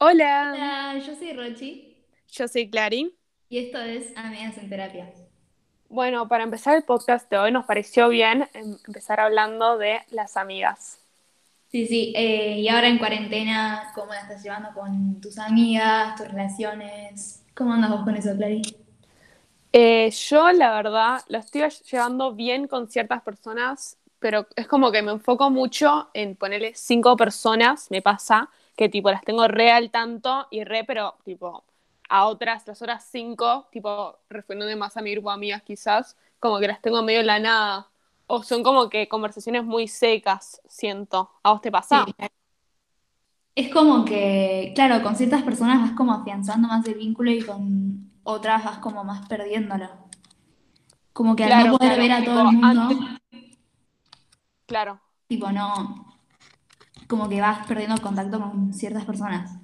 Hola, Hola, yo soy Rochi yo soy Clary. y esto es Amigas en Terapia. Bueno, para empezar el podcast de hoy nos pareció bien em, empezar hablando de las amigas. Sí, sí, eh, y ahora en cuarentena, ¿cómo la estás llevando con tus amigas, tus relaciones? ¿Cómo andas vos con eso, Clary? Eh, yo, la verdad, lo estoy llevando bien con ciertas personas, pero es como que me enfoco mucho en ponerle cinco personas, me pasa, que tipo las tengo re al tanto y re, pero tipo a otras, las otras cinco, tipo refiriéndome más a mi grupo de amigas quizás, como que las tengo medio la nada. O son como que conversaciones muy secas, siento. ¿A vos te pasa? Sí. Es como que, claro, con ciertas personas vas como afianzando más el vínculo y con otras vas como más perdiéndolo. Como que al Claro, no poder claro, ver a tipo, todo el mundo, antes- Claro, tipo no, como que vas perdiendo contacto con ciertas personas.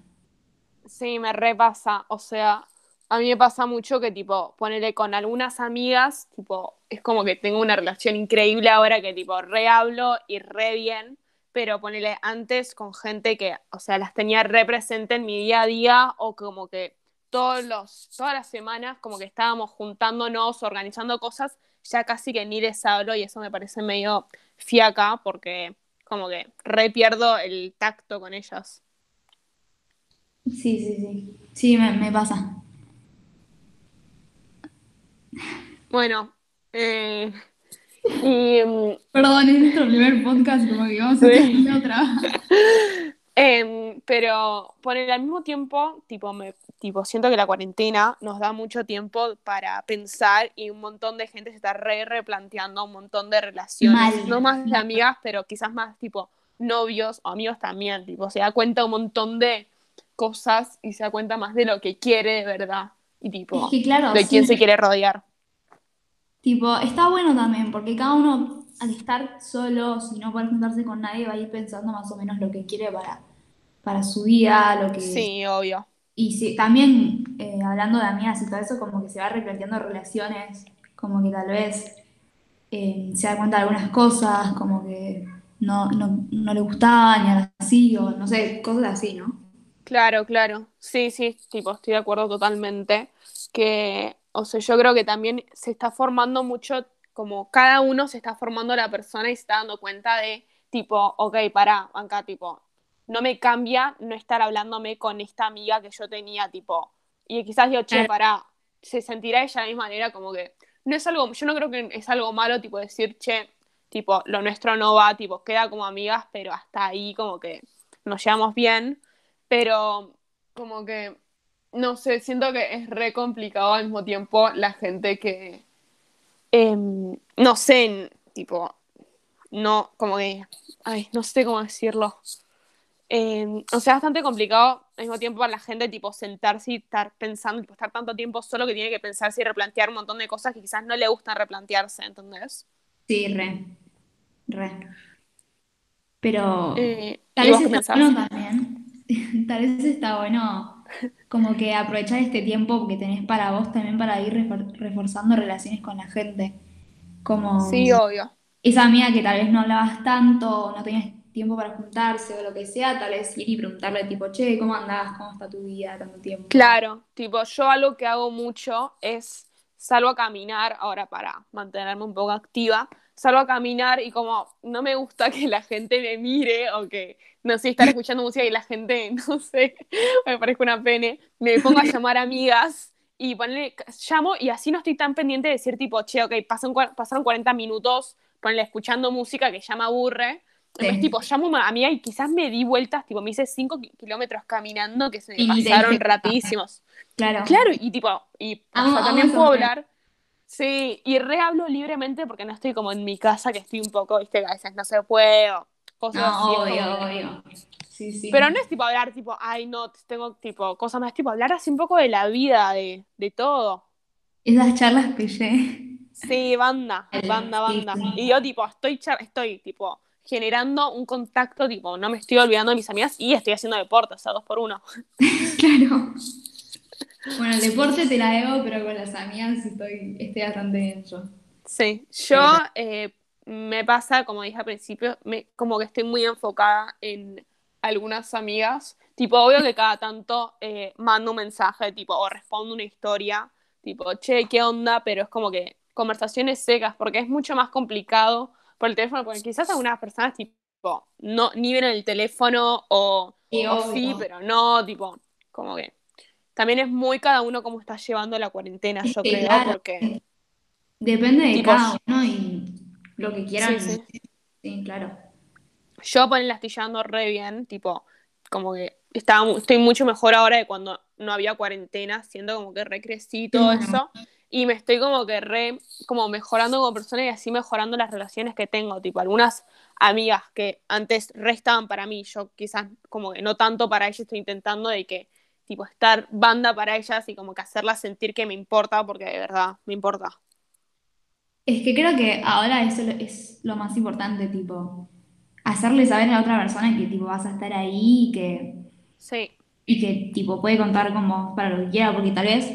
sí, me repasa. O sea, a mí me pasa mucho que, tipo, ponerle con algunas amigas, tipo, es como que tengo una relación increíble ahora que, tipo, re hablo y re bien, pero ponerle antes con gente que, o sea, las tenía re presente en mi día a día o como que todos los, todas las semanas como que estábamos juntándonos, organizando cosas, ya casi que ni les hablo y eso me parece medio fiaca porque como que re pierdo el tacto con ellas. Sí, sí, sí. Sí, me, me pasa. Bueno, eh, y mm, Perdón, es nuestro primer podcast, como que vamos a Sí. tener otra. em, pero por el al mismo tiempo, tipo, me, tipo, siento que la cuarentena nos da mucho tiempo para pensar y un montón de gente se está re replanteando un montón de relaciones, Mal. no más de amigas, pero quizás más tipo novios o amigos también, tipo, se da cuenta un montón de cosas y se da cuenta más de lo que quiere de verdad y tipo, Es que claro, de quién se quiere rodear. Tipo, está bueno también, porque cada uno al estar solo, si no poder juntarse con nadie, va a ir pensando más o menos lo que quiere para, para su vida, lo que... Sí, obvio. Y sí, también eh, hablando de amigas y todo eso, como que se va replanteando relaciones, como que tal vez eh, se da cuenta de algunas cosas, como que no, no, no le gustaban y ahora sí, o no sé, cosas así, ¿no? Claro, claro. Sí, sí, tipo, estoy de acuerdo totalmente. Que, o sea, yo creo que también se está formando mucho, como cada uno se está formando la persona y se está dando cuenta de, tipo, ok, pará, acá, tipo, no me cambia no estar hablándome con esta amiga que yo tenía, tipo, y quizás digo, che, Claro. pará, se sentirá ella de la misma manera, como que, no es algo, yo no creo que es algo malo, tipo, decir, che, tipo, lo nuestro no va, tipo, queda como amigas, pero hasta ahí, como que nos llevamos bien pero como que, no sé, siento que es re complicado al mismo tiempo la gente que, em, no sé, tipo, no, como que, ay, no sé cómo decirlo. Em, o sea, bastante complicado al mismo tiempo para la gente, tipo, sentarse y estar pensando, tipo, estar tanto tiempo solo que tiene que pensarse y replantear un montón de cosas que quizás no le gustan replantearse, ¿entendés? Sí, re, re. Pero Eh, tal ¿y vez está bueno también, tal vez está bueno como que aprovechar este tiempo que tenés para vos también para ir refor- reforzando relaciones con la gente. Como Sí, obvio. esa amiga que tal vez no hablabas tanto, no tenías tiempo para juntarse o lo que sea, tal vez ir y preguntarle tipo, che, ¿cómo andás? ¿Cómo está tu vida? Tanto tiempo. Claro, tipo, yo algo que hago mucho es salgo a caminar, ahora para mantenerme un poco activa, salgo a caminar y como no me gusta que la gente me mire o que, no sé, estar escuchando música y la gente, no sé, me parezca una pene, me pongo a llamar amigas y ponerle, llamo y así no estoy tan pendiente de decir tipo, che, ok, pasan, cua- pasaron 40 minutos, ponerle escuchando música que ya me aburre. Sí. tipo, llamo a una amiga y quizás me di vueltas, tipo, me hice 5 kilómetros caminando que se me Y pasaron rapidísimos. Claro. Claro, y tipo, y o Amo- sea, amo también esa puedo hablar, sí, y re hablo libremente porque no estoy como en mi casa, que estoy un poco, viste, a veces no se puede, o cosas No, así. es obvio, como obvio. Sí, sí. Pero no es tipo hablar, tipo, ay, no, tengo, tipo, cosas más, tipo, hablar así un poco de la vida, de, de todo. Esas charlas pillé. Sí, banda, banda, banda. sí. Y yo, tipo, estoy, char- estoy, tipo, generando un contacto, tipo, no me estoy olvidando de mis amigas y estoy haciendo deporte, o sea, dos por uno. Claro. Bueno, el deporte te la debo, pero con las amigas estoy, estoy bastante bien yo. Sí, yo eh, me pasa, como dije al principio, me, como que estoy muy enfocada en algunas amigas, tipo, obvio que cada tanto eh, mando un mensaje, tipo, o respondo una historia, tipo, che, ¿qué onda? Pero es como que conversaciones secas, porque es mucho más complicado por el teléfono, porque quizás algunas personas, tipo, no, ni ven el teléfono o sí, pero no, tipo, como que también es muy cada uno cómo está llevando la cuarentena, yo creo, porque... Depende de cada uno y lo que quieran. Sí, sí. claro. Yo ponen la estoy re bien, tipo, como que estaba, estoy mucho mejor ahora de cuando no había cuarentena, siendo como que recrecí todo eso. Y me estoy como que re, como mejorando como persona y así mejorando las relaciones que tengo. Tipo, algunas amigas que antes restaban para mí, yo quizás como que no tanto para ellas, estoy intentando de que tipo estar banda para ellas y como que hacerlas sentir que me importa, porque de verdad me importa. Es que creo que ahora eso es lo más importante, tipo, hacerle saber a la otra persona que tipo vas a estar ahí y que, sí. y que tipo puede contar con vos para lo que quiera, porque tal vez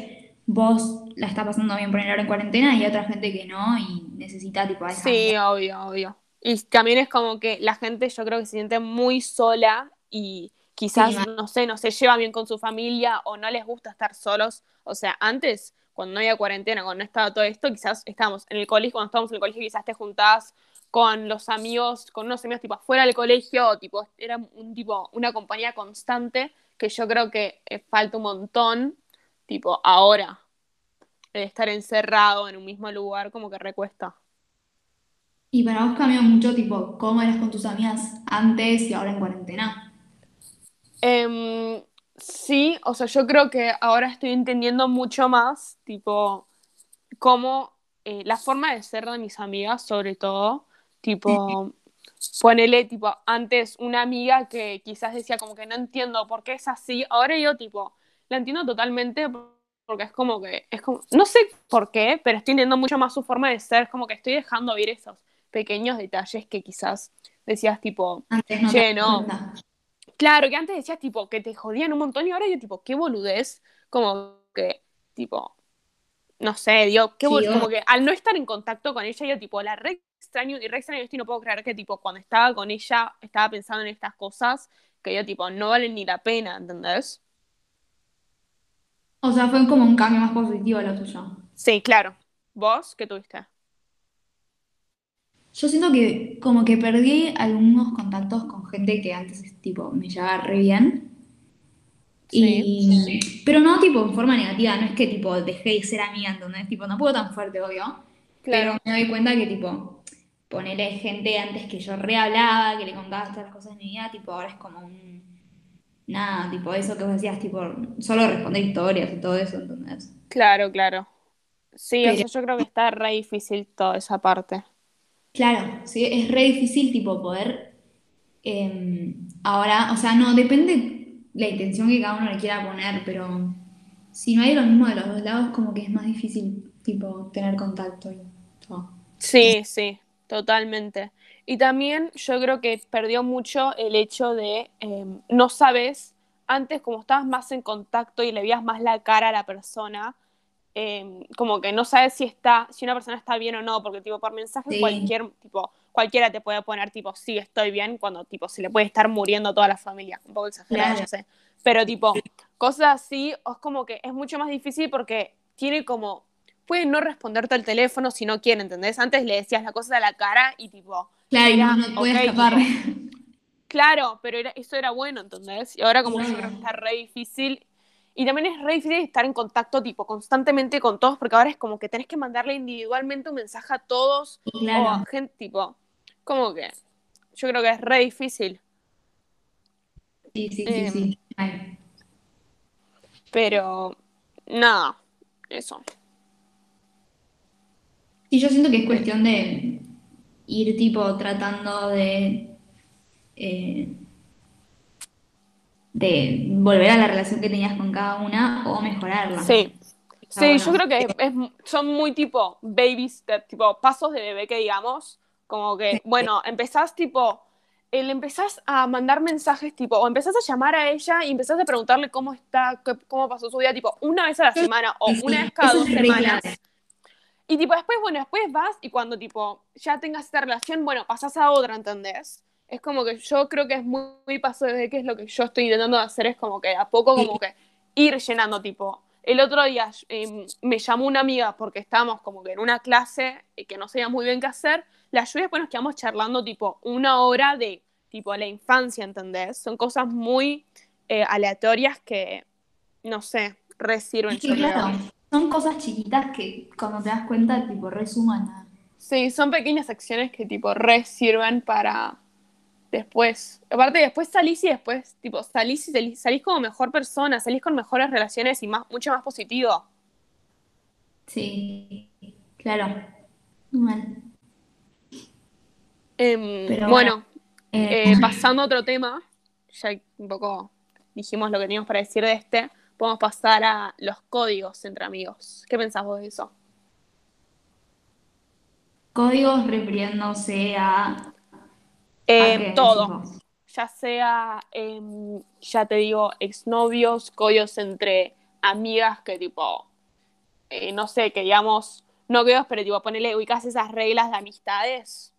vos la está pasando bien por ahora en cuarentena y hay otra gente que no y necesita tipo a Sí, obvio, obvio. Y también es como que la gente yo creo que se siente muy sola y quizás, no sé, no se lleva bien con su familia o no les gusta estar solos. O sea, antes, cuando no había cuarentena, cuando no estaba todo esto, quizás estábamos en el colegio, cuando estábamos en el colegio quizás te juntabas con los amigos, con unos amigos tipo afuera del colegio, tipo, era un tipo, una compañía constante que yo creo que eh, falta un montón, tipo, ahora, estar encerrado en un mismo lugar como que recuesta. ¿Y para vos cambió mucho, tipo, cómo eras con tus amigas antes y ahora en cuarentena? Em, sí, o sea, yo creo que ahora estoy entendiendo mucho más, tipo, cómo eh, la forma de ser de mis amigas, sobre todo, tipo, ponele, tipo, antes una amiga que quizás decía como que no entiendo por qué es así, ahora yo, tipo, la entiendo totalmente porque es como que, es como, no sé por qué, pero estoy entendiendo mucho más su forma de ser, como que estoy dejando ver esos pequeños detalles que quizás decías, tipo, che, no, Claro, que antes decías tipo que te jodían un montón y ahora yo tipo, qué boludez, como que, tipo, no sé, digo, qué como que al no estar en contacto con ella, yo tipo, la re extraño y re extraño esto y no puedo creer que tipo, cuando estaba con ella, estaba pensando en estas cosas que yo tipo, no valen ni la pena, ¿entendés? O sea, fue como un cambio más positivo lo tuyo. Sí, claro. ¿Vos qué tuviste? Yo siento que como que perdí algunos contactos con gente que antes tipo me llevaba re bien. Y, Pero no tipo en forma negativa, no es que tipo dejé de ser amiga, entonces tipo no puedo tan fuerte, obvio. Pero me doy cuenta que tipo ponerle gente antes que yo re hablaba, que le contaba todas las cosas de mi vida, tipo ahora es como un nada, tipo eso que vos decías, tipo solo responder historias y todo eso, entonces. Claro, claro. Sí, yo creo que está re difícil toda esa parte. Claro, sí, es re difícil tipo poder em, ahora, o sea, no, depende la intención que cada uno le quiera poner, pero si no hay lo mismo de los dos lados, como que es más difícil tipo tener contacto y todo. Sí, sí, totalmente. Y también yo creo que perdió mucho el hecho de em, no sabes, antes como estabas más en contacto y le veías más la cara a la persona, Em, como que no sabes si está, si una persona está bien o no, porque tipo por mensaje cualquier tipo, cualquiera te puede poner tipo sí estoy bien cuando tipo se le puede estar muriendo toda la familia, un poco exagerado, ya sé. Pero tipo, cosas así, es como que es mucho más difícil porque tiene como puede no responderte al teléfono si no quiere, ¿entendés? Antes le decías la cosa a la cara y tipo. Claro, no, escapar. claro, pero eso era bueno, ¿entendés? Y ahora como yo creo que está re difícil y también es re difícil estar en contacto, tipo, constantemente con todos, porque ahora es como que tenés que mandarle individualmente un mensaje a todos o a gente, tipo, como que yo creo que es re difícil. Sí, sí, sí, sí. Em, pero, nada, eso. Y yo siento que es cuestión de ir, tipo, tratando de eh, de volver a la relación que tenías con cada una o mejorarla. Sí. Sí, yo creo que son muy tipo babies, tipo pasos de bebé que digamos, como que, bueno, empezás tipo, el empezás a mandar mensajes tipo, o empezás a llamar a ella y empezás a preguntarle cómo está, cómo pasó su día, tipo, una vez a la semana o una vez cada dos semanas. Y tipo, después, bueno, después vas y cuando tipo ya tengas esta relación, bueno, pasás a otra, ¿entendés? Es como que yo creo que es muy, muy paso de que es lo que yo estoy intentando hacer, es como que a poco como que ir llenando tipo. El otro día eh, me llamó una amiga porque estábamos como que en una clase y que no sabía muy bien qué hacer. La ayudé después nos quedamos charlando tipo una hora de tipo la infancia, ¿entendés? Son cosas muy eh, aleatorias que, no sé, resirven. Es que, claro, son cosas chiquitas que cuando te das cuenta, tipo, resuman a... Sí, son pequeñas acciones que tipo resirven para después. Aparte, después salís y después, tipo, salís y salís, como mejor persona, salís con mejores relaciones y más, mucho más positivo. Sí, claro. Mal. Em, bueno, eh, eh, pasando a otro tema, ya un poco dijimos lo que teníamos para decir de este, podemos pasar a los códigos entre amigos. ¿Qué pensás vos de eso? Códigos refiriéndose a eh, todo. Ya sea, em, ya te digo, exnovios, códigos entre amigas que tipo, eh, no sé, que digamos, no quedos, pero tipo, ponerle, ubicas esas reglas de amistades.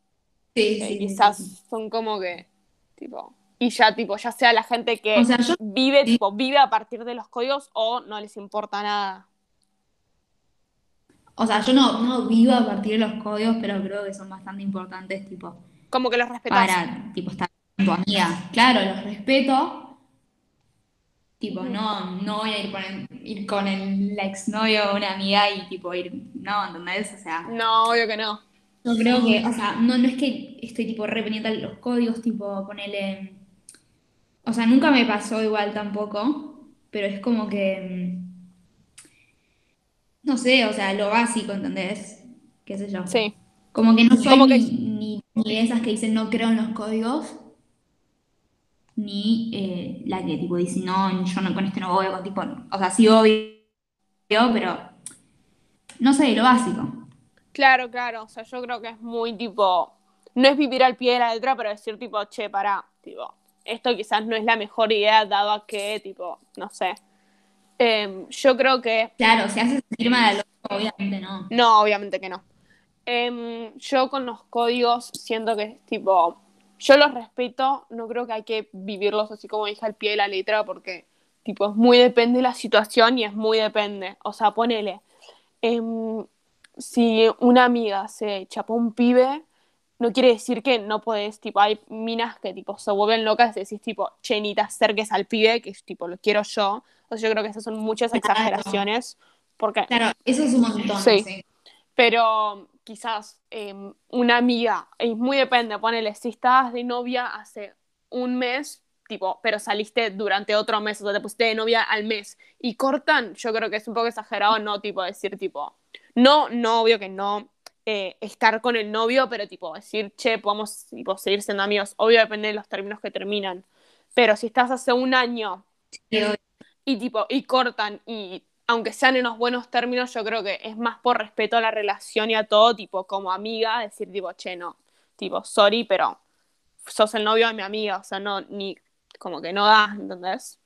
Sí, sí. Quizás son como que, tipo, y ya tipo, ya sea la gente que vive, tipo, vive a partir de los códigos o no les importa nada. O sea, yo no, no vivo a partir de los códigos, pero creo que son bastante importantes, tipo, como que los respetas. Para, tipo, estar con tu amiga. Claro, los respeto. Tipo, no, no voy a ir con, ir con el, la exnovio o una amiga y tipo ir, no, ¿entendés? O sea. No, obvio que no. Yo creo que, o sea, no, no es que estoy tipo rependiente los códigos, tipo ponerle. O sea, nunca me pasó igual tampoco, pero es como que. Mm, no sé, o sea, lo básico, ¿entendés? ¿Qué sé yo? Sí. Como que no soy como que... ni, ni esas que dicen no creo en los códigos, ni eh, la que tipo dice no, yo no, con este no voy, con tipo, o sea, sí obvio, pero no sé, lo básico. Claro, claro, o sea, yo creo que es muy tipo, no es vivir al pie de la letra, pero decir tipo, che, para, tipo, esto quizás no es la mejor idea dado a que, tipo, no sé. Em, yo creo que... Claro, si haces firma de obviamente no. No, obviamente que no. Em, yo con los códigos siento que es tipo, yo los respeto, no creo que hay que vivirlos así como dije al pie de la letra porque tipo es muy depende de la situación y es muy depende. O sea, ponele, em, si una amiga se chapó un pibe, no quiere decir que no podés, tipo, hay minas que tipo se vuelven locas y decís tipo, che, ni te acerques al pibe, que tipo, lo quiero yo. O sea, yo creo que esas son muchas exageraciones. Porque, claro, eso es un montón. sí. Pero quizás em, una amiga, es muy depende, ponele, si estabas de novia hace un mes, tipo, pero saliste durante otro mes, o sea, te pusiste de novia al mes, y cortan, yo creo que es un poco exagerado, no, tipo, decir, tipo, no, no, obvio que no eh, estar con el novio, pero, tipo, decir, che, podemos, tipo, seguir siendo amigos, obvio depende de los términos que terminan, pero si estás hace un año y, tipo, y cortan y aunque sean en los buenos términos, yo creo que es más por respeto a la relación y a todo, tipo, como amiga, decir, tipo, che, no, tipo, sorry, pero sos el novio de mi amiga, o sea, no, ni, como que no da, ¿entendés?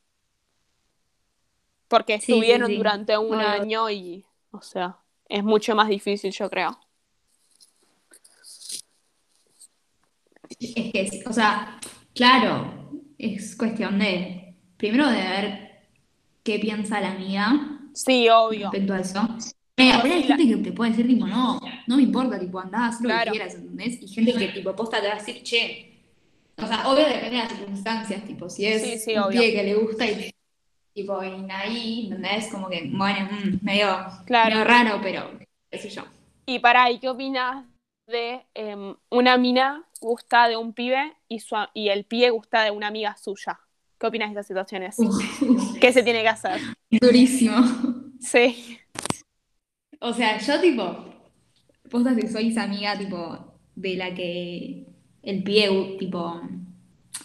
Porque estuvieron durante un año y, o sea, es mucho más difícil, yo creo. Es que, o sea, claro, es cuestión de, primero de ver qué piensa la amiga Sí, obvio. Respecto a eso. Eh, hay gente que te puede decir, tipo, no, no me importa, tipo, andá, haz lo que quieras, ¿entendés? Y gente que, tipo, posta te va a decir, che. O sea, obvio depende de las circunstancias, tipo, si es un pie que le gusta y, tipo, y ahí, ¿entendés? Como que, bueno, mm, medio, medio, raro, pero qué sé yo. Y para ahí, ¿qué opinas de em, una mina gusta de un pibe y, su, y el pie gusta de una amiga suya? ¿Qué opinas de estas situaciones? ¿Qué se tiene que hacer? Durísimo. Sí. O sea, yo tipo, posta que soy esa amiga tipo de la que el pie, tipo,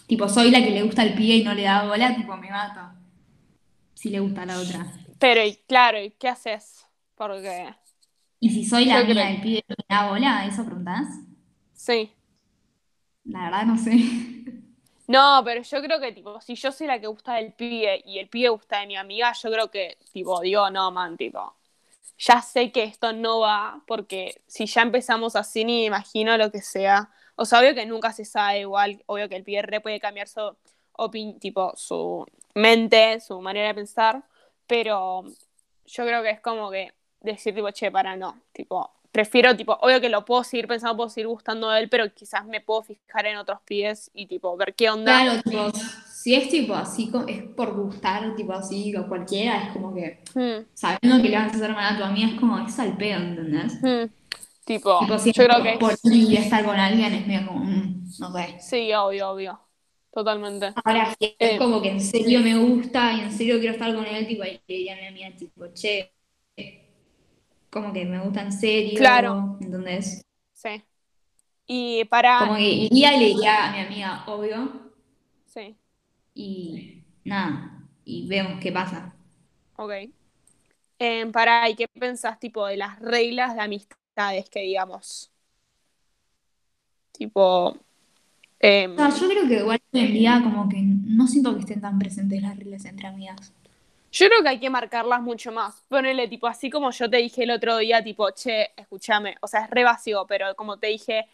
tipo soy la que le gusta el pie y no le da bola, tipo me mata. Si le gusta a la otra. Pero claro, ¿y qué haces? Porque. ¿Y si soy la amiga del pie y no le da bola? ¿Eso preguntás? Sí. La verdad no sé. No, pero yo creo que, tipo, si yo soy la que gusta del pibe y el pibe gusta de mi amiga, yo creo que, tipo, digo, no, man, tipo, ya sé que esto no va, porque si ya empezamos así, ni imagino lo que sea. O sea, obvio que nunca se sabe igual, obvio que el PR puede cambiar su, tipo, su mente, su manera de pensar, pero yo creo que es como que decir tipo, che, para no, tipo, prefiero, tipo, obvio que lo puedo seguir pensando, puedo seguir gustando a él, pero quizás me puedo fijar en otros pies y, tipo, ver qué onda. Claro, tipo, si es, tipo, así, es por gustar, tipo, así, o cualquiera, es como que, hmm. sabiendo que le vas a hacer mal a tu amiga, es como, es al pedo, ¿entendés? Hmm. Tipo, yo creo que... Por estar con alguien es medio como, mm, no sé. Sí, obvio, obvio. Totalmente. Ahora, si es eh, como que en serio me gusta y en serio quiero estar con él, tipo, ahí le diría a mi amiga, tipo, che, como que me gusta en serio. Claro. Entonces. Sí. Y para. Como que iría y le diría a mi amiga, obvio. Sí. Y nada. Y vemos qué pasa. Ok. Eh, para, ¿y qué pensás, tipo, de las reglas de amistades que digamos? Tipo. Em, yo creo que igual hoy en día, como que no siento que estén tan presentes las reglas entre amigas. Yo creo que hay que marcarlas mucho más. Ponele, tipo, así como yo te dije el otro día, tipo, che, escúchame, o sea, es re vacío, pero como te dije,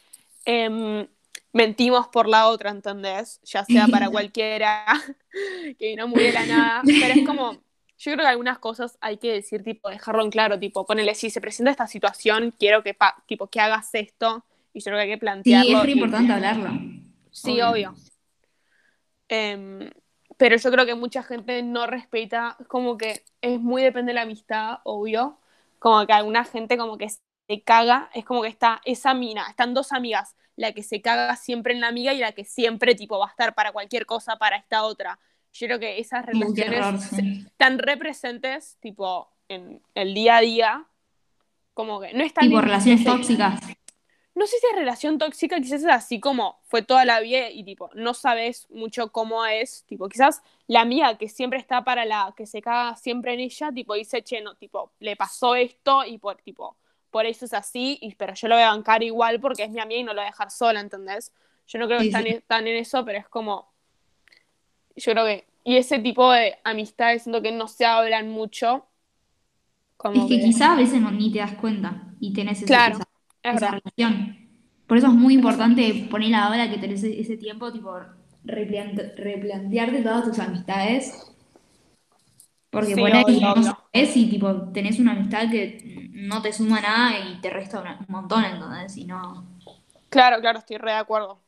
em, mentimos por la otra, ¿entendés? Ya sea para cualquiera, que no la nada, pero es como, yo creo que algunas cosas hay que decir, tipo, dejarlo en claro, tipo, ponele, si se presenta esta situación, quiero que, tipo, que hagas esto, y yo creo que hay que plantearlo. Sí, es re importante hablarlo. Sí, obvio. Em, pero yo creo que mucha gente no respeta, como que es muy depende de la amistad, obvio, como que alguna gente como que se caga, es como que está esa mina, están dos amigas, la que se caga siempre en la amiga y la que siempre tipo va a estar para cualquier cosa para esta otra. Yo creo que esas relaciones están representes tipo en el día a día, como que no están... Tipo relaciones tóxicas no sé si es relación tóxica, quizás es así como fue toda la vida y tipo, no sabes mucho cómo es, tipo, quizás la amiga que siempre está para la, que se caga siempre en ella, tipo, dice, che, no, tipo, le pasó esto y por, tipo, por eso es así, y, pero yo lo voy a bancar igual porque es mi amiga y no lo voy a dejar sola, ¿entendés? Yo no creo que están, en eso, pero es como, yo creo que, y ese tipo de amistades siento que no se hablan mucho. Como es que, quizás a veces no, ni te das cuenta y tenés esa, claro esa relación. Por eso es muy importante poner ahora que tenés ese tiempo, tipo, replantearte todas tus amistades. Porque por ahí no sabes y tipo, tenés una amistad que no te suma nada y te resta un montón, entonces, y no. Claro, claro, estoy re de acuerdo.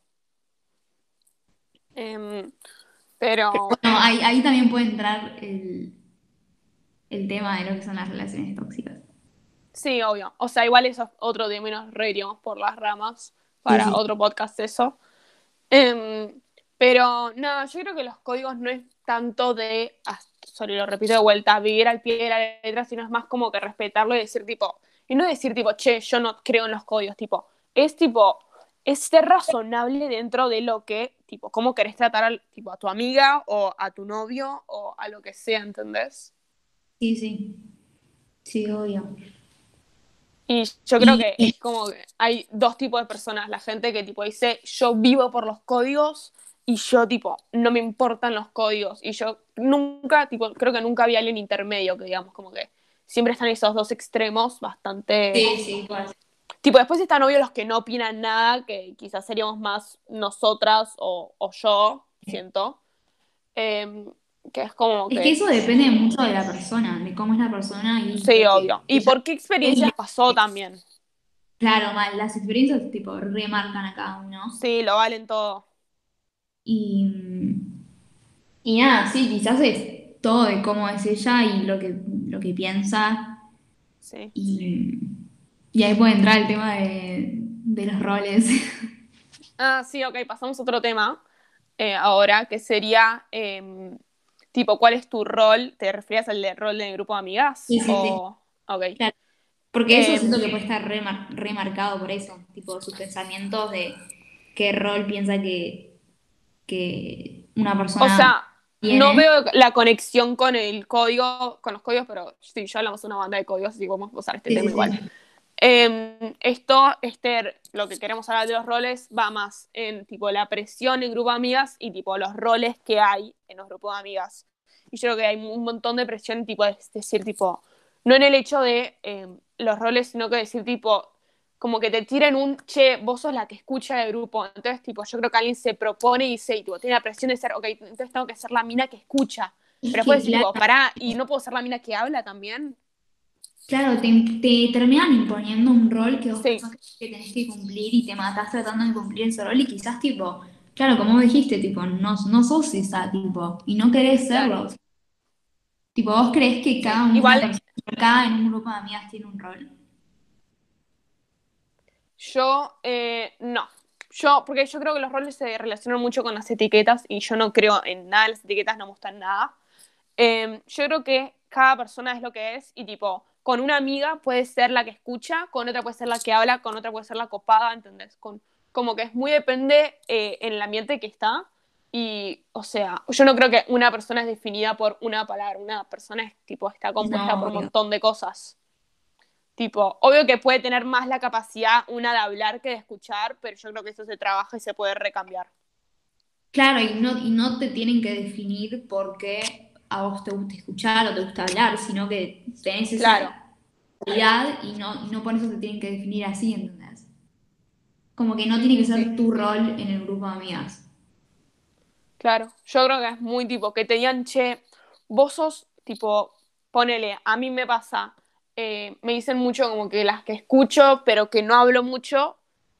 Em, pero. bueno, ahí, ahí, también puede entrar el, el tema de lo que son las relaciones tóxicas. Sí, obvio. O sea, igual eso es otro de menos reiríamos por las ramas para otro podcast eso. Em, pero nada, yo creo que los códigos no es tanto de, ah, sorry, lo repito de vuelta, vivir al pie de la letra, sino es más como que respetarlo y decir tipo, y no decir tipo, che, yo no creo en los códigos, tipo, es tipo, es ser razonable dentro de lo que, tipo, cómo querés tratar tipo, a tu amiga o a tu novio o a lo que sea, ¿entendés? Sí, sí. Sí, obvio. Y yo creo que es como que hay dos tipos de personas. La gente que tipo dice, yo vivo por los códigos y yo tipo, no me importan los códigos. Y yo nunca, tipo, creo que nunca había alguien intermedio que digamos como que siempre están esos dos extremos bastante... Sí, sí, pues. Tipo, después están obvios los que no opinan nada, que quizás seríamos más nosotras o, o yo, siento. Eh, que es como que... eso depende mucho de la persona, de cómo es la persona y... Sí, obvio. ¿Y por qué experiencias pasó también? Claro, mal, las experiencias tipo remarcan a cada uno. Sí, lo valen todo. Y, y nada, sí, quizás es todo de cómo es ella y lo que, lo que piensa. Sí. Y, y ahí puede entrar el tema de, de los roles. Ah, sí, ok, pasamos a otro tema eh, ahora, que sería em, Tipo, ¿cuál es tu rol? ¿Te refieres al rol del grupo de amigas? Sí, sí, o... sí. Claro. Porque eso em, siento que puede estar remarcado por eso, tipo sus pensamientos de qué rol piensa que, que una persona. O sea, no veo la conexión con el código, con los códigos, pero sí, ya hablamos de una banda de códigos, así que vamos a usar este tema igual. Em, esto, este, lo que queremos hablar de los roles va más en tipo la presión en grupo de amigas y tipo los roles que hay en los grupos de amigas. Y yo creo que hay un montón de presión, tipo, es decir, tipo, no en el hecho de em, los roles, sino que decir, tipo, como que te tiren un, che, vos sos la que escucha el grupo. Entonces, tipo, yo creo que alguien se propone y dice, y, tipo, tiene la presión de ser, ok, entonces tengo que ser la mina que escucha. Pero después tipo, pará, ¿y no puedo ser la mina que habla también? Claro, te, te terminan imponiendo un rol que vos pensás que tenés que cumplir y te matás tratando de cumplir ese rol y quizás, tipo, claro, como dijiste, tipo, no, no sos esa, tipo, y no querés serlo. Tipo, vos crees que cada una Igual, cada en un grupo de amigas tiene un rol. Yo, eh, no. Yo, porque yo creo que los roles se relacionan mucho con las etiquetas y yo no creo en nada, las etiquetas no me gustan nada. Em, yo creo que cada persona es lo que es y tipo, con una amiga puede ser la que escucha, con otra puede ser la que habla, con otra puede ser la copada, ¿entendés? Con, como que es muy depende eh, en el ambiente que está y, o sea, yo no creo que una persona es definida por una palabra, una persona es tipo, está compuesta por un montón de cosas. Tipo, obvio que puede tener más la capacidad una de hablar que de escuchar, pero yo creo que eso se trabaja y se puede recambiar. Claro, y no, y no te tienen que definir por qué a vos te gusta escuchar o te gusta hablar, sino que tenés esa claro. y no, y no por eso te tienen que definir así, ¿entendés? Como que no tiene que ser tu rol en el grupo de amigas. Claro, yo creo que es muy tipo, que te digan, che, vos sos, tipo, ponele, a mí me pasa, eh, me dicen mucho como que las que escucho, pero que no hablo mucho,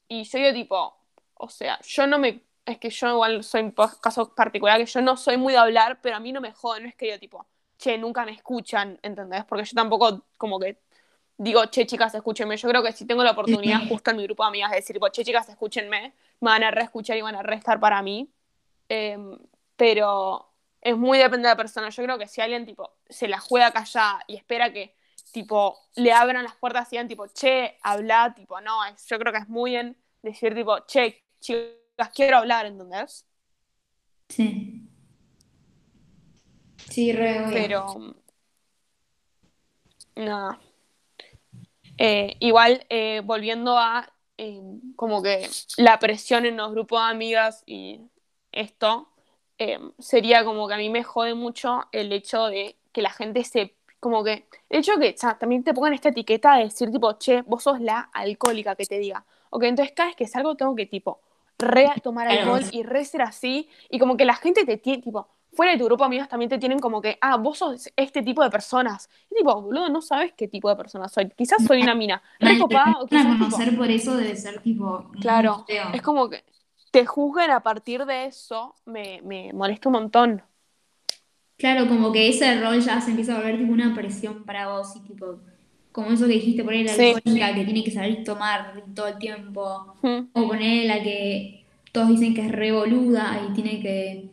y yo digo tipo, o sea, yo no me, es que yo igual soy un caso particular, que yo no soy muy de hablar, pero a mí no me joden, no es que yo tipo, che, nunca me escuchan, ¿entendés? Porque yo tampoco como que digo, che, chicas, escúchenme. Yo creo que si tengo la oportunidad justo en mi grupo de amigas de decir, tipo, che, chicas, escúchenme, me van a reescuchar y van a restar para mí. Em, pero es muy depende de la persona. Yo creo que si alguien, tipo, se la juega callada y espera que tipo, le abran las puertas y digan, tipo, che, habla, tipo, no, yo creo que es muy bien decir, tipo, che, chicas, quiero hablar, ¿entendés? Sí. Sí, re Pero, nada. Eh, igual, eh, volviendo a eh, como que la presión en los grupos de amigas y esto, sería como que a mí me jode mucho el hecho de que la gente se como que el hecho que también te pongan esta etiqueta de decir tipo, che, vos sos la alcohólica que te diga. Ok, entonces cada vez que salgo tengo que tipo re tomar alcohol y re ser así y como que la gente te tiene tipo fuera de tu grupo de amigos también te tienen como que, ah, vos sos este tipo de personas. Y tipo, boludo, no sabes qué tipo de persona soy. Quizás soy una mina recopada o quizás. conocer por eso debe ser tipo. Claro, es como que te juzguen a partir de eso, me, me molesta un montón. Claro, como que ese rol ya se empieza a volver tipo una presión para vos y tipo, como eso que dijiste, poner la alcohólica que tiene que salir tomar todo el tiempo, o poner la que todos dicen que es revoluda y tiene que...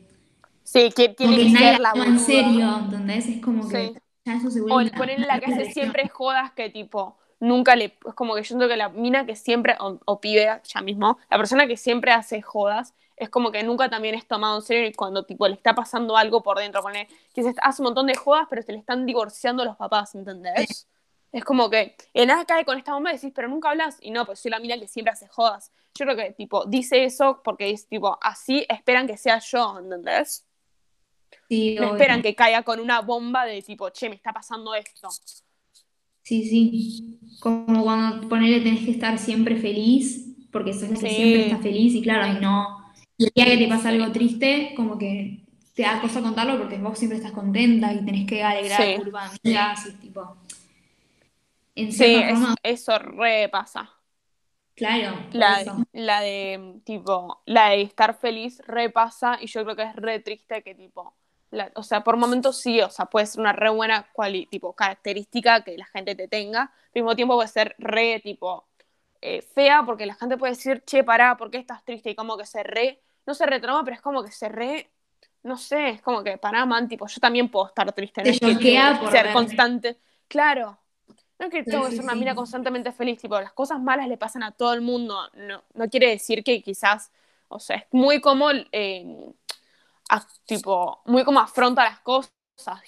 Sí, que tiene que, ser la en serio, ¿entendés? Es como que ya eso se. O poner la que hace siempre jodas que tipo, nunca le... Es como que yo siento que la mina que siempre, o, o pibe ya mismo, la persona que siempre hace jodas es como que nunca también es tomado en serio y cuando tipo le está pasando algo por dentro, pone, que se hace un montón de jodas, pero se le están divorciando los papás, ¿entendés? Es como que en nada cae con esta bomba y decís, pero nunca hablas, y no, pues soy la mina que siempre hace jodas. Yo creo que tipo, dice eso porque es tipo, así esperan que sea yo, ¿entendés? Sí, me esperan que caiga con una bomba de tipo, che, me está pasando esto. Sí, sí. Como cuando ponerle tenés que estar siempre feliz, porque sos la que siempre está feliz, y claro, y no, y el día que te pasa algo triste, como que te da cosa contarlo porque vos siempre estás contenta y tenés que alegrar sí. de amigas y tipo. Sí, eso repasa. Claro. La, la de tipo, la de estar feliz repasa y yo creo que es re triste que tipo, o sea, por momentos sí, o sea, puede ser una re buena tipo, característica que la gente te tenga, al mismo tiempo puede ser re tipo eh, fea porque la gente puede decir, che, pará, ¿por qué estás triste? Y como que se re no se retroma, pero es como que se re, no sé, es como que para man, tipo, yo también puedo estar triste, no es que ser constante. Claro, no es que tengo que ser una mina constantemente feliz, tipo, las cosas malas le pasan a todo el mundo, no, no quiere decir que quizás, o sea, es muy como, eh, tipo, muy como afronta las cosas.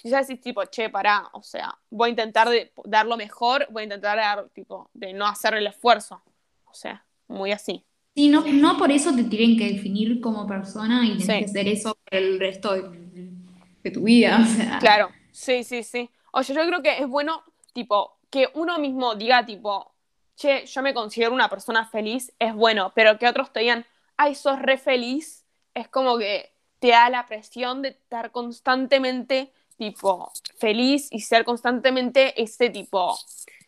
Quizás decís, tipo, che, pará, o sea, voy a intentar de, dar lo mejor, voy a intentar dar, tipo, de no hacer el esfuerzo. O sea, muy así. Sí, no, no por eso te tienen que definir como persona y tienes que hacer eso por el resto de, tu vida. Claro, sí, sí, sí. Oye, yo creo que es bueno, tipo, que uno mismo diga, tipo, che, yo me considero una persona feliz, es bueno, pero que otros te digan, ay, sos re feliz, es como que te da la presión de estar constantemente, tipo, feliz y ser constantemente ese tipo,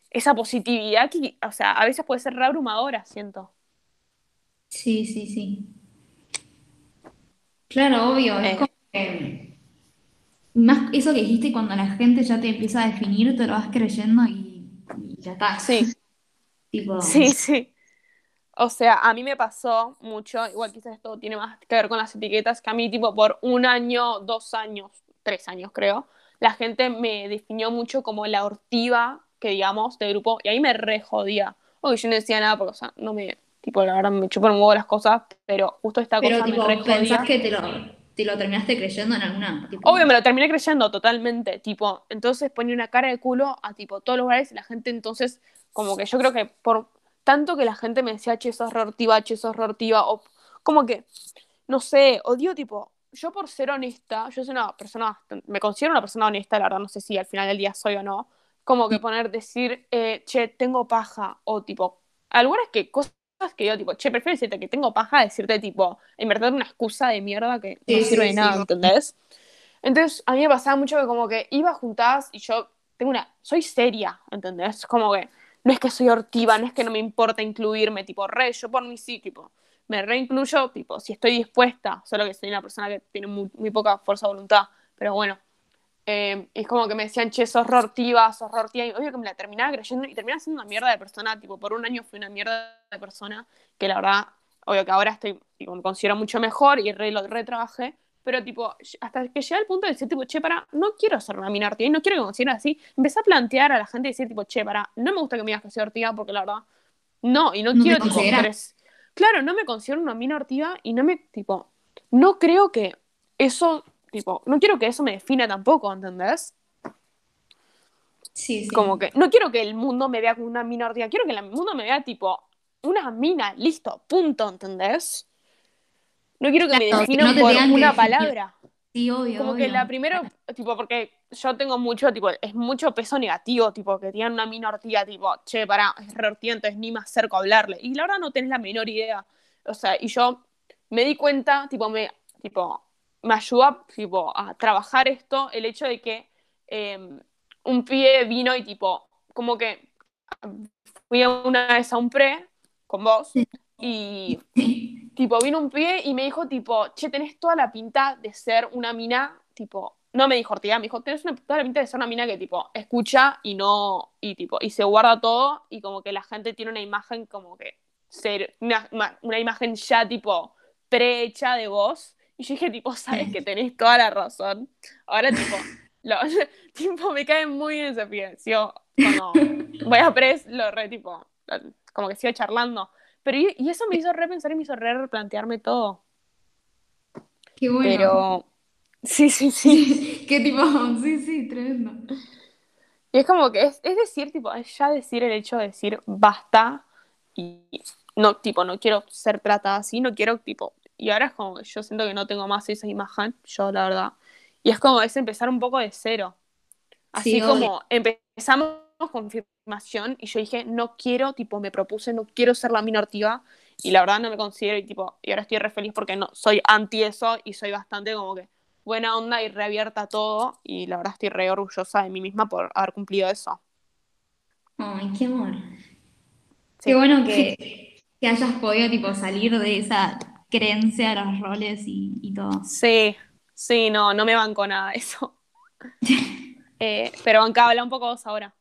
esa positividad que, o sea, a veces puede ser re abrumadora, siento. Sí, sí, sí. Claro, obvio, es Eh, como que más eso que dijiste cuando la gente ya te empieza a definir, te lo vas creyendo y, y ya está. sí, Tipo, sí, sí. O sea, a mí me pasó mucho, igual quizás esto tiene más que ver con las etiquetas, que a mí tipo por un año, dos años, tres años creo, la gente me definió mucho como la hortiva, que digamos, de grupo, y ahí me re jodía. O yo no decía nada porque, o sea, no me, tipo, la verdad me chupan un huevo las cosas, pero justo esta pero cosa me tipo, re ¿pensás jodía. que te lo, te lo terminaste creyendo en alguna, tipo, Obvio, me lo terminé creyendo totalmente, tipo, entonces ponía una cara de culo a tipo todos los lugares y la gente entonces, como que yo creo que por tanto que la gente me decía, che, sos rortiva, che, sos rortiva, o como que, no sé, odio tipo, yo por ser honesta, yo soy una persona, me considero una persona honesta, la verdad no sé si al final del día soy o no, como que poner, decir, eh, che, tengo paja, o tipo, algunas que cosas que yo tipo, che, prefiero decirte que tengo paja a decirte tipo, en verdad una excusa de mierda que no Sí, sirve sí, de nada, sí. ¿entendés? Entonces, a mí me pasaba mucho que como que iba juntadas y yo tengo una, soy seria, ¿entendés? Como que no es que soy hortiva, no es que no me importa incluirme, tipo, re, yo por mí sí, tipo, me reincluyo, tipo, si estoy dispuesta, solo que soy una persona que tiene muy, muy poca fuerza de voluntad, pero bueno, eh, es como que me decían, che, sos hortiva, sos hortiva, y obvio que me la terminaba creyendo y terminaba siendo una mierda de persona, tipo, por un año fui una mierda de persona, que la verdad, obvio que ahora estoy, tipo, me considero mucho mejor y re, lo retrabajé, pero tipo, hasta que llegué al punto de decir, tipo, che, para, no quiero ser una mina hortiva y no quiero que me consideren así, empecé a plantear a la gente y decir, tipo, che, para, no me gusta que me digas que soy hortiva porque la verdad, no, y no, ¿No te quiero, tipo, tres- Claro, no me considero una mina hortiva y no me, tipo, no creo que eso, tipo, no quiero que eso me defina tampoco, ¿entendés? Sí, sí. Como que no quiero que el mundo me vea como una mina hortiva, quiero que el mundo me vea tipo una mina, listo, punto, ¿entendés? No quiero que me Claro, definan no por una palabra. Sí, obvio, Como que la primera, tipo, porque yo tengo mucho, tipo, es mucho peso negativo, tipo, que tienen una mina hortiva, tipo, che, pará, es re hortiva, entonces ni me acerco a hablarle. Y la verdad no tenés la menor idea. O sea, y yo me di cuenta, tipo, me, tipo, me ayudó, tipo, a trabajar esto, el hecho de que eh, un pibe vino y, tipo, como que fui una vez a un pre con vos y tipo, vino un pibe y me dijo, tipo, che, tenés toda la pinta de ser una mina, tipo, no me dijo hortiga, me dijo, tenés una- toda la pinta de ser una mina que, tipo, escucha y no, y tipo, y se guarda todo y como que la gente tiene una imagen como que, ser, una, una- una imagen ya, tipo, prehecha de vos. Y yo dije, tipo, sabes que tenés toda la razón. Ahora, tipo, lo, tipo, me cae muy bien ese pibe. Sigo, cuando voy a pres, lo re, tipo, como que sigo charlando. Pero y, y eso me hizo repensar y me hizo re replantearme todo. Qué bueno. Pero sí, sí, sí. Qué tipo, sí, sí, tremendo. Y es como que es, es decir, tipo, es ya decir el hecho de decir basta y no, tipo, no quiero ser tratada así, no quiero, tipo, y ahora es como que yo siento que no tengo más esa imagen, yo la verdad. Y es como es empezar un poco de cero. Así Sí, obvio. como empezamos con confirmación y yo dije, no quiero, tipo, me propuse, no quiero ser la mina hortiva y la verdad no me considero y tipo, y ahora estoy re feliz porque no, soy anti eso y soy bastante como que buena onda y reabierta a todo y la verdad estoy re orgullosa de mí misma por haber cumplido eso. Ay, qué amor. Sí. Qué bueno que, que hayas podido tipo salir de esa creencia de los roles y, y todo. Sí, sí, no, no me banco nada de eso. Eh, pero banca, habla un poco vos ahora.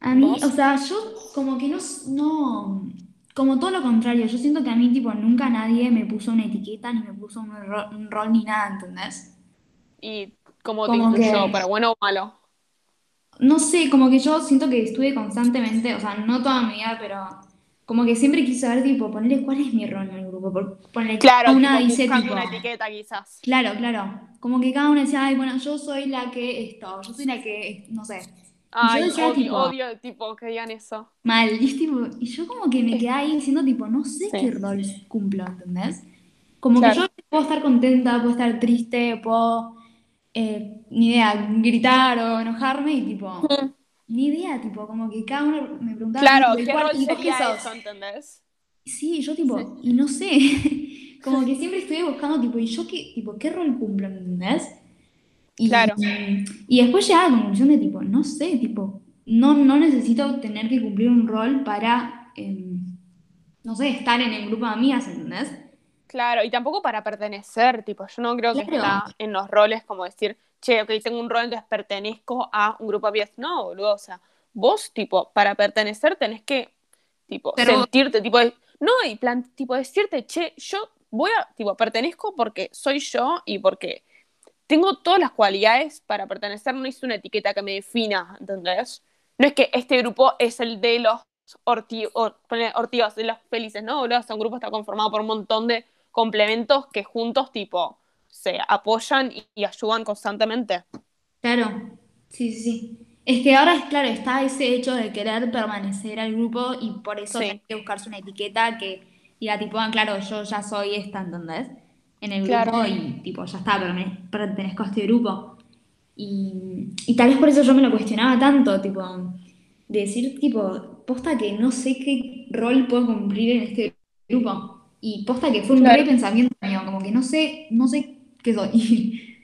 A mí, ¿Vos? o sea, yo como que no, no, como todo lo contrario, yo siento que a mí tipo nunca nadie me puso una etiqueta ni me puso un, ro- un rol ni nada, ¿entendés? ¿Y cómo te Como influyó? que- ¿Para bueno o malo? No sé, como que yo siento que estuve constantemente, o sea, no toda mi vida, pero como que siempre quise saber, tipo, ponerle cuál es mi rol en el grupo. por- Ponerle, Claro, cada una tipo, dice, tipo, una etiqueta quizás. claro, claro. Como que cada una decía, ay, bueno, yo soy la que esto, yo soy la que, no sé. Ay, yo decía, odio, tipo, odio, tipo, que digan eso. mal. Y, es tipo, y yo como que me quedaba ahí diciendo, tipo, no sé Sí. qué rol cumplo, ¿entendés? Como Claro. que yo puedo estar contenta, puedo estar triste, puedo, eh, ni idea, gritar o enojarme y tipo, Mm. Ni idea, tipo, como que cada uno me preguntaba. Claro, tipo, ¿qué ¿cuál- rol y vos qué sería sos? eso, entendés? Sí, yo tipo, Sí. y no sé, como que siempre estoy buscando, tipo, ¿y yo qué, tipo, qué rol cumplo, ¿entendés? Y, Claro. y después llegaba a la conclusión de, tipo, no sé, tipo, no, no necesito tener que cumplir un rol para, em, no sé, estar en el grupo de amigas, ¿entendés? Claro, y tampoco para pertenecer, tipo, yo no creo que Claro. está en los roles como decir, che, ok, tengo un rol, entonces pertenezco a un grupo de amigas. No, boludo, o sea, vos, tipo, para pertenecer tenés que, tipo, Pero- sentirte, tipo, de- no, y plan, tipo, decirte, che, yo voy a, tipo, pertenezco porque soy yo y porque tengo todas las cualidades para pertenecer, no hice una etiqueta que me defina, ¿entendés? No es que este grupo es el de los orti- or- ortivos, de los felices, ¿no? Boludo, o sea, un grupo está conformado por un montón de complementos que juntos, tipo, se apoyan y, y ayudan constantemente. Claro, sí, sí, sí. Es que ahora es claro, está ese hecho de querer permanecer al grupo y por eso Sí. hay que buscarse una etiqueta que diga tipo, ah, claro, yo ya soy esta, ¿entendés? En el Claro. grupo y tipo, ya está, pertenezco a este grupo. Y, y tal vez por eso yo me lo cuestionaba tanto, tipo, de decir tipo, posta que no sé qué rol puedo cumplir en este grupo. Y posta que fue un Claro. re pensamiento mío, como que no sé, no sé qué soy.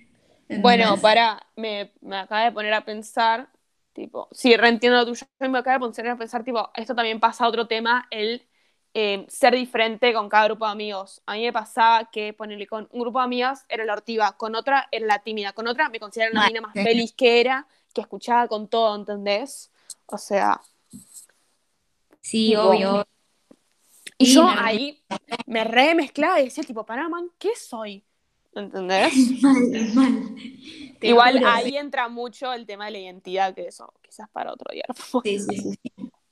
Bueno, para, me, me acaba de poner a pensar, tipo, sí, reentiendo lo tuyo, me acaba de poner a pensar, tipo, esto también pasa a otro tema, el eh, ser diferente con cada grupo de amigos. A mí me pasaba que ponerle con un grupo de amigas era la ortiva, con otra era la tímida, con otra me consideraba una mina más feliz que era, que escuchaba con todo, ¿entendés? O sea, Sí, Tipo, obvio. y Sí, yo me re- ahí me remezclaba y decía, tipo, pará, man, ¿qué soy? ¿Entendés? Mal, mal. Te Igual juro, ahí entra mucho el tema de la identidad, que eso quizás para otro día. Sí, sí,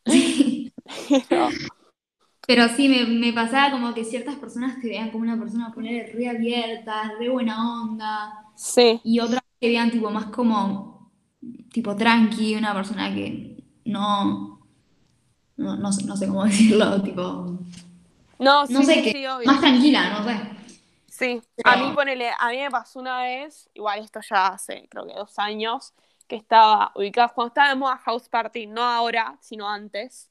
sí. Pero, Pero sí, me, me pasaba como que ciertas personas te veían como una persona poner re abierta, re buena onda, sí, y otras te veían tipo más como tipo tranqui, una persona que no, no, no sé, no sé cómo decirlo, tipo, no, sí, no sé, sí, que sí, obvio. más tranquila, no sé. Sí, a mí ponele, a mí me pasó una vez, igual esto ya hace creo que dos años, que estaba ubicada, cuando estaba de moda House Party, no ahora, sino antes,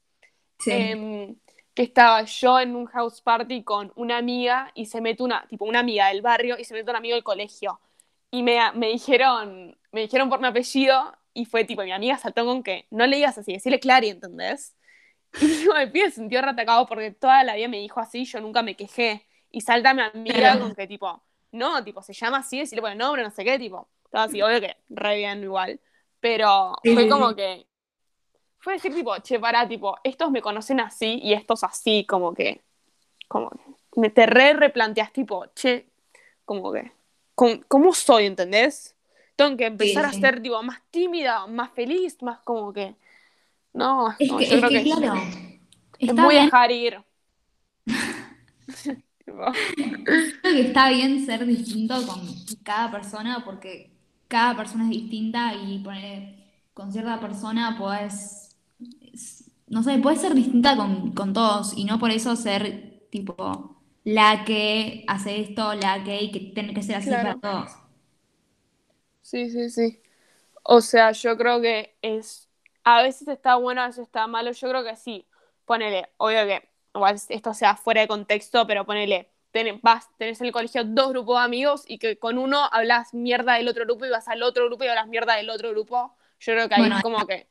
Sí. em, que estaba yo en un house party con una amiga y se mete una, tipo una amiga del barrio y se mete un amigo del colegio. Y me, me dijeron, me dijeron por mi apellido y fue tipo, mi amiga saltó con que no le digas así, decirle Clary, ¿entendés? Y digo, el pibe se sintió retacado porque toda la vida me dijo así, yo nunca me quejé. Y salta mi amiga con que tipo, no, tipo, se llama así, decirle por el nombre, no sé qué, tipo. Todo así, obvio que re bien igual. Pero fue como que fue decir tipo, che, pará, tipo, estos me conocen así y estos así, como que, como que me te re replanteas, tipo, che, como que, ¿cómo, cómo soy, entendés? Tengo que empezar sí. a ser, tipo, más tímida, más feliz, más como que, no, Es no, que, yo es creo que que claro, es muy bien, dejar ir. Creo que está bien ser distinto con cada persona porque cada persona es distinta y poner con cierta persona puedes, no sé, puedes ser distinta con, con todos y no por eso ser tipo la que hace esto, la que y que tiene que ser así Claro. para todos. Sí, sí, sí. O sea, yo creo que es. A veces está bueno, a veces está malo. Yo creo que sí. Ponele, obvio que igual esto sea fuera de contexto, pero ponele, ten- vas, tenés en el colegio dos grupos de amigos y que con uno hablas mierda del otro grupo y vas al otro grupo y hablas mierda del otro grupo. Yo creo que ahí Bueno, es como que.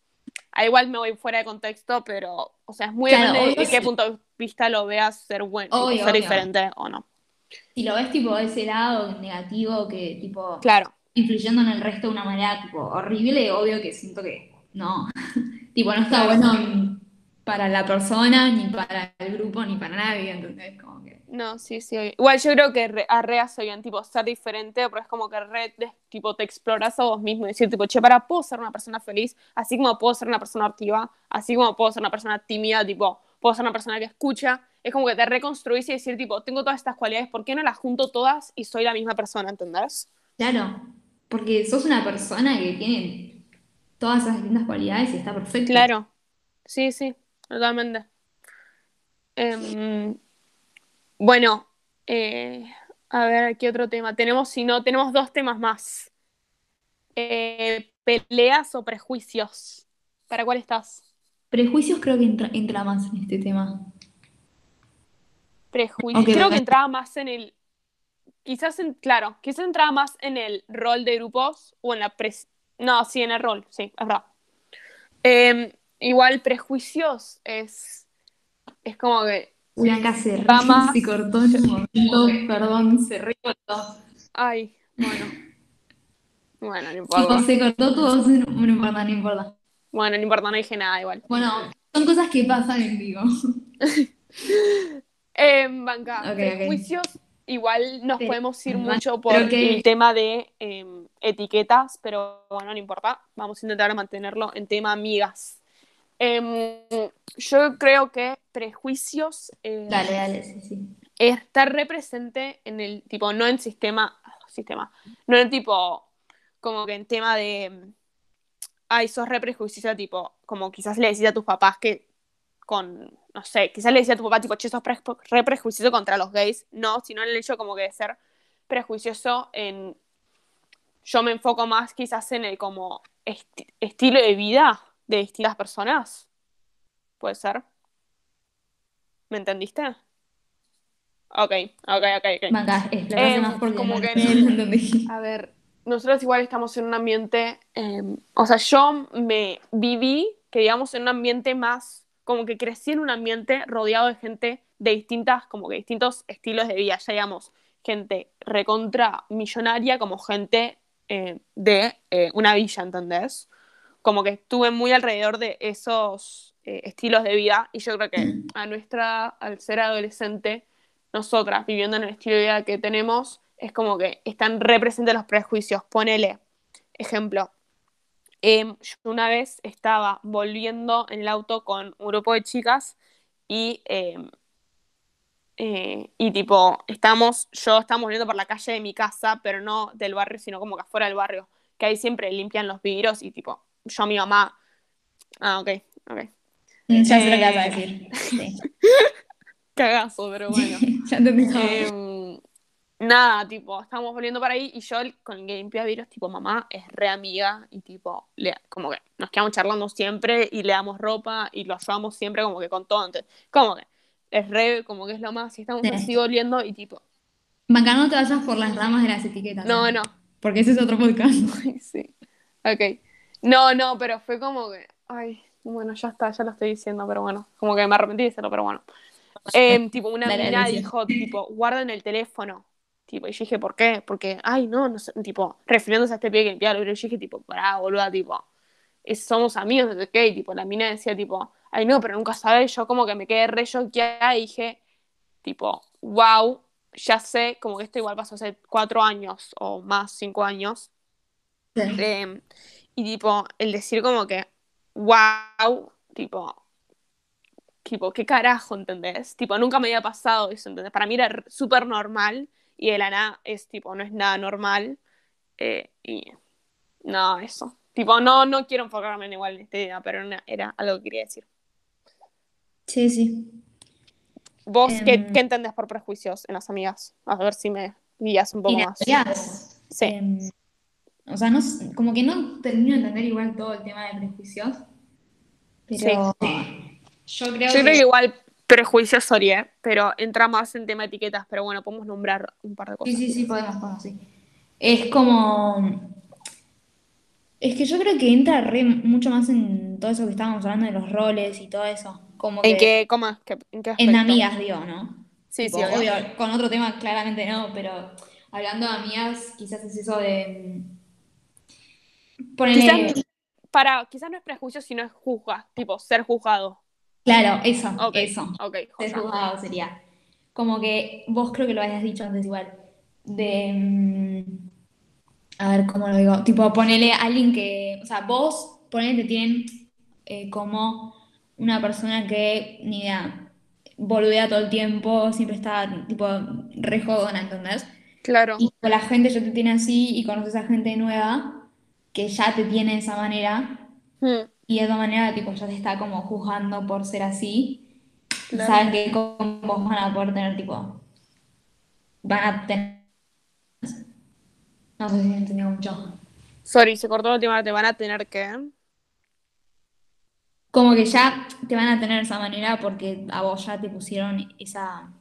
ahí igual me voy fuera de contexto, pero. O sea, es muy Claro, de qué punto de vista lo veas ser bueno, Obvio, ser obvio. diferente o no. Si lo ves tipo de ese lado negativo que tipo Claro. influyendo en el resto de una manera tipo horrible, obvio que siento que no. Tipo, no está bueno para la persona, ni para el grupo, ni para nadie, entonces como que. No, sí, sí. Igual yo creo que re- a re bien, tipo, ser diferente, pero es como que re, de- tipo, te exploras a vos mismo y decir, tipo, che, para, puedo ser una persona feliz, así como puedo ser una persona activa, así como puedo ser una persona tímida, tipo, puedo ser una persona que escucha. Es como que te reconstruís y decir, tipo, tengo todas estas cualidades, ¿por qué no las junto todas y soy la misma persona, ¿entendés? Claro, porque sos una persona que tiene todas esas distintas cualidades y está perfecto. Claro. Sí, sí, totalmente. Em, bueno, eh, a ver, ¿qué otro tema? Tenemos, si no, tenemos dos temas más. Eh, peleas o prejuicios. ¿Para cuál estás? Prejuicios creo que entra, entra más en este tema. Prejuicios. Creo que entraba más en el. Quizás, en, claro, quizás entraba más en el rol de grupos o en la pres. No, sí, en el rol, sí, es verdad. Em, igual, prejuicios es. Es como que. Bianca se, más- se cortó en un momento, perdón, se recortó. Ay, bueno. Bueno, no importa. se cortó tu voz, no, no importa, no importa. Bueno, no importa, no dije nada igual. Bueno, son cosas que pasan en vivo. Em, banca, prejuicios, igual nos podemos ir mucho por que- el tema de em, etiquetas, pero bueno, no importa. Vamos a intentar mantenerlo en tema amigas. Em, yo creo que prejuicios eh, Dale, dale, sí, sí. estar represente en el tipo, no en sistema, sistema, no en tipo, como que en tema de, ay, sos re prejuiciosa, tipo, como quizás le decís a tus papás que con, no sé, quizás le decís a tu papá, tipo, che, sos pre- re prejuicioso contra los gays, no, sino en el hecho como que de ser prejuicioso en, yo me enfoco más quizás en el como esti- estilo de vida de distintas personas, puede ser. ¿Me entendiste? Ok, ok, ok, ok. Banca, explorase Em, más como que en el-. A ver, nosotros igual estamos en un ambiente, eh, o sea, yo me viví, que digamos, en un ambiente más, como que crecí en un ambiente rodeado de gente de distintas, como que distintos estilos de vida, ya digamos, gente recontra millonaria como gente eh, de eh, una villa, ¿entendés? Como que estuve muy alrededor de esos eh, estilos de vida y yo creo que a nuestra, al ser adolescente, nosotras viviendo en el estilo de vida que tenemos, es como que están representes los prejuicios. Ponele, ejemplo, em, yo una vez estaba volviendo en el auto con un grupo de chicas y, em, eh, y tipo, estamos, yo estamos volviendo por la calle de mi casa, pero no del barrio, sino como que afuera del barrio, que ahí siempre limpian los vidrios y tipo, yo a mi mamá, ah, ok, ok, Mm, Ya sé lo que vas a Eh. decir. Sí. cagazo, pero bueno. ya entendí. Em, nada, tipo, estábamos volviendo para ahí y yo con el que limpia vidrios, tipo, mamá es re amiga y tipo, le, como que nos quedamos charlando siempre y le damos ropa y lo ayudamos siempre como que con todo. Entonces, como que es re, como que es lo más, y estamos Sí. así volviendo y tipo, Banca, no te vayas por las ramas de las etiquetas. no, ¿eh? no, Porque ese es otro podcast. Sí. Ok. No, no, pero fue como que. Ay, bueno, ya está, ya lo estoy diciendo, pero bueno. Como que me arrepentí de hacerlo, pero bueno. Em, tipo, una mina dijo, tipo, guarden el teléfono. Tipo, y yo dije, ¿por qué? Porque, ay, no, no sé, tipo, refiriéndose a este pie que limpiaba vidrios, yo dije, tipo, pará, boluda, tipo, es- somos amigos, sé qué, y tipo, la mina decía, tipo, ay, no, pero nunca sabes, yo como que me quedé re choqueada y dije, tipo, wow, ya sé, como que esto igual pasó hace cuatro años o más, cinco años, Sí. eh, y tipo, el decir como que, wow, tipo, tipo, ¿qué carajo, entendés? Tipo, nunca me había pasado eso, ¿entendés? Para mí era súper normal y de la nada es tipo, no es nada normal. eh, y no, eso. Tipo, no, no quiero enfocarme en igual en esta idea, pero era, era algo que quería decir. Sí, sí. ¿Vos qué, Em. qué entendés por prejuicios en las amigas? A ver si me guías un poco más. amigas, Sí. em, o sea, no, como que no termino de entender igual todo el tema de prejuicios. Pero yo creo Yo creo que que igual prejuicios Sorie, pero entra más en tema de etiquetas, pero bueno, podemos nombrar un par de cosas. Sí, sí, sí, podemos, podemos, sí. Es como. Es que yo creo que entra re mucho más en todo eso que estábamos hablando de los roles y todo eso. Como ¿En que qué, cómo, que- en qué en aspecto? amigas, digo, ¿no? Sí, Tipo, sí, obvio, con otro tema claramente no, pero hablando de amigas, quizás es eso de. Quizás, para, quizás no es prejuicio, sino es juzga, tipo, ser juzgado. Claro, eso, eso. Ser juzgado sería. Como que vos creo que lo habías dicho antes igual. De. mm, A ver, ¿cómo lo digo? Tipo, ponele a alguien que. O sea, vos, ponele, te tienen eh, como una persona que, ni idea, boludea todo el tiempo, siempre está, tipo, re jodona, ¿entendés? Claro, Y con la gente ya te tiene así y conoces a gente nueva que ya te tiene de esa manera Mm, y de esa manera, tipo, ya te está como juzgando por ser así. Claro. saben que con vos van a poder tener, tipo, van a tener... No sé si me entendió mucho. sorry, se cortó la última, te van a tener que. como que ya te van a tener de esa manera porque a vos ya te pusieron esa,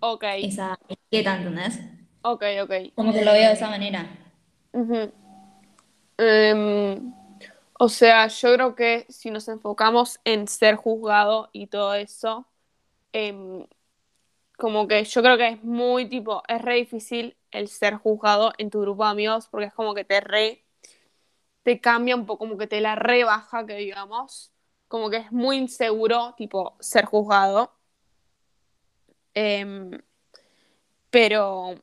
Ok, esa etiqueta, ¿entendés? ok, ok. Como que lo veo de esa manera. Ujú. Em, o sea, yo creo que si nos enfocamos en ser juzgado y todo eso, em, como que yo creo que es muy tipo, es re difícil el ser juzgado en tu grupo de amigos porque es como que te re, te cambia un poco, como que te la rebaja, que digamos, como que es muy inseguro, tipo, ser juzgado. Em, pero,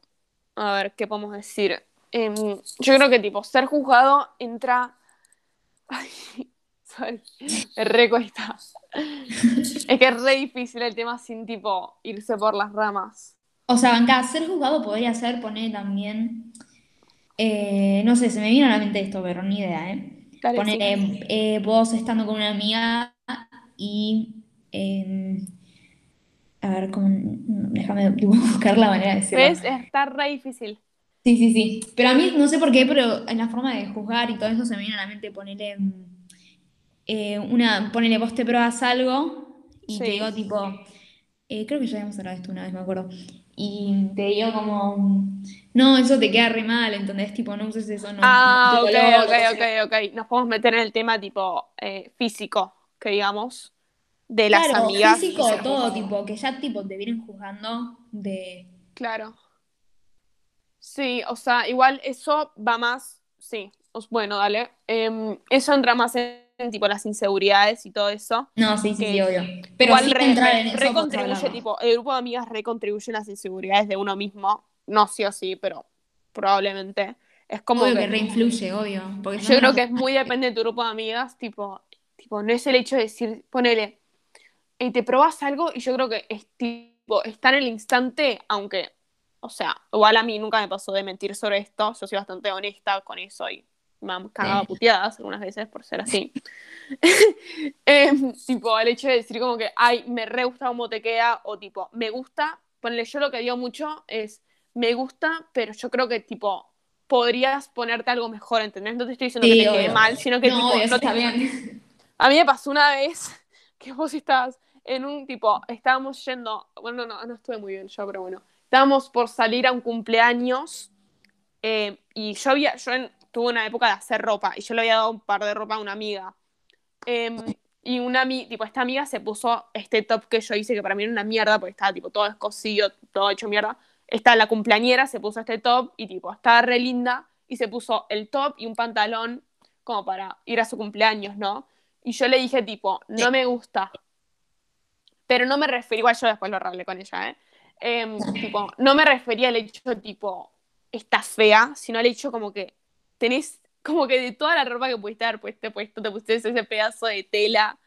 a ver, ¿qué podemos decir? Em, yo creo que tipo, ser juzgado entra... Ay, sorry, me re cuesta. Es que es re difícil el tema sin tipo irse por las ramas. O sea, banca, ser juzgado podría ser poner también, eh, no sé, se me vino a la mente esto, pero ni idea, ¿eh? Dale, Poner sí. eh, vos estando con una amiga y, eh, a ver, ¿cómo? déjame buscar la manera de decirlo. ¿Ves? Está re difícil. Sí, sí, sí. Pero a mí, no sé por qué, pero en la forma de juzgar y todo eso se me viene a la mente ponerle eh, una, ponele vos te pruebas algo y te digo tipo, eh, creo que ya habíamos hablado de esto una vez, me acuerdo. Y te digo como, no, eso te queda re mal, ¿entendés? Tipo, no uses eso, no, Ah, no, ok, color, ok, sea. ok, ok. Nos podemos meter en el tema tipo eh, físico, que digamos, de las Claro, amigas físico, todo, tipo, que ya tipo te vienen juzgando de... Claro. Sí, o sea, igual eso va más, sí, os- bueno, dale. Em, eso entra más en, en, tipo las inseguridades y todo eso. No, sí, sí, sí, obvio. Pero igual sin re, en eso, re podemos contribuye, hablarlo. tipo, el grupo de amigas recontribuye las inseguridades de uno mismo. No sí o sí, pero probablemente. Es como Obvio que que reinfluye, obvio. Porque yo no, creo no que es muy depende de tu grupo de amigas, tipo, tipo, no es el hecho de decir, ponele, y te probas algo y yo creo que es tipo, está en el instante, aunque, o sea, igual a mí nunca me pasó de mentir sobre esto, yo soy bastante honesta con eso y me han cagado Sí. puteadas algunas veces por ser así. Em, tipo, el hecho de decir como que, ay, me re gusta cómo te queda, o tipo, me gusta, ponele, yo lo que digo mucho es, me gusta, pero yo creo que tipo, podrías ponerte algo mejor, ¿entendés? No te estoy diciendo que Sí, te quede obvio. mal, sino que No, tipo, obvio, no te bien. a mí me pasó una vez que vos estabas en un tipo, estábamos yendo, bueno, no, no estuve muy bien yo, pero bueno, estábamos por salir a un cumpleaños eh, y yo había, yo en- tuve una época de hacer ropa y yo le había dado un par de ropa a una amiga. Eh, y una tipo, esta amiga se puso este top que yo hice, que para mí era una mierda, porque estaba tipo todo escosido, todo hecho mierda. Esta, la cumpleañera, se puso este top y tipo, estaba re linda y se puso el top y un pantalón como para ir a su cumpleaños, ¿no? Y yo le dije tipo, no me gusta. Pero no me refería, igual yo después lo arreglé con ella, ¿eh? Em, tipo, no me refería al hecho tipo, estás fea, sino al hecho como que tenés, como que de toda la ropa que pudiste haber puesto, puesto te pusiste ese pedazo de tela.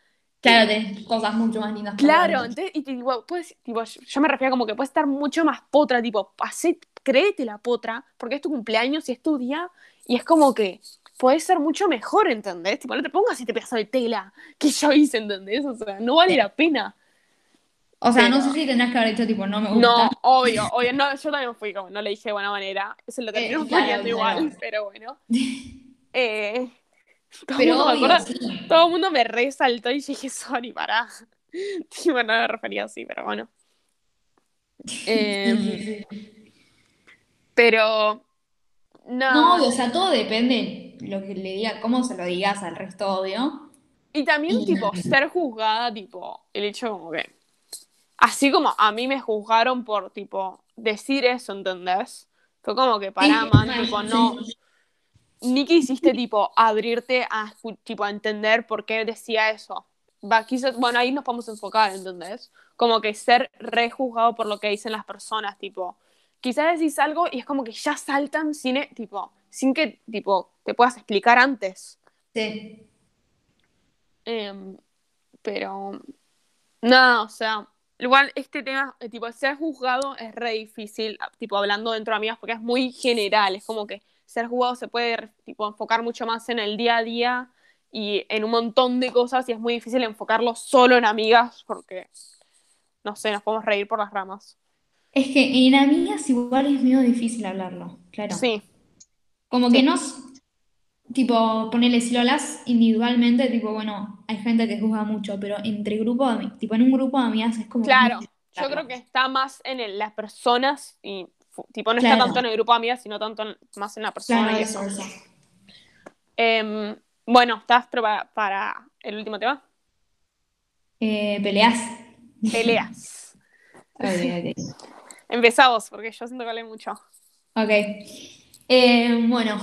Claro, tenés cosas mucho más lindas. Claro, entonces, y tipo, puedes, tipo, yo, me refería como que puedes estar mucho más potra, tipo, hacé, créete la potra, porque es tu cumpleaños y es tu día, y es como que puedes ser mucho mejor, ¿entendés? Tipo, no te pongas este pedazo de tela que yo hice, ¿entendés? O sea, no vale la pena. O sea, no sé si tendrás que haber hecho tipo, no me gusta. No, obvio, obvio, no, yo también fui como, no le dije de buena manera, eso lo terminamos Eh, claro, igual, pero bueno. Eh, todo, Pero mundo, me obvio, acuerdo- sí. todo el mundo me resaltó y dije, sorry, pará. Tipo, no me refería así, pero bueno. Sí, sí, sí. Pero, no. No, obvio, o sea, todo depende lo que le diga, cómo se lo digas al resto, obvio. Y también, Y- tipo, ser juzgada, tipo, el hecho como que. Así como a mí me juzgaron por, tipo, decir eso, ¿entendés? Fue como que para Sí, man, tipo, sí. no. Ni quisiste, tipo, abrirte a, tipo, a entender por qué decía eso. Va, quizás, bueno, ahí nos podemos enfocar, ¿entendés? Como que ser rejuzgado por lo que dicen las personas, tipo, quizás decís algo y es como que ya saltan sin, e- tipo, sin que, tipo, te puedas explicar antes. Sí. Em, pero, nada, o sea, igual este tema, eh, tipo, ser juzgado es re difícil, a- tipo, hablando dentro de amigas, porque es muy general, es como que ser juzgado se puede, tipo, enfocar mucho más en el día a día y en un montón de cosas y es muy difícil enfocarlo solo en amigas porque, no sé, nos podemos reír por las ramas. Es que en amigas igual es medio difícil hablarlo, claro. Sí, Como Sí. que no, s- tipo, ponele, si lo hablas individualmente, tipo, bueno, hay gente que juzga mucho, pero entre grupo, de tipo, en un grupo de amigas es como... Claro, muy yo creo que está más en el- las personas y tipo no está tanto en el grupo de amigas, sino tanto en- más en la persona Claro, y eso. Em, bueno, ¿estás preparada para el último tema? Eh, ¿peleas? Peleas. Ok, ok. Empezamos, porque yo siento que hablé mucho. Ok. Eh, bueno,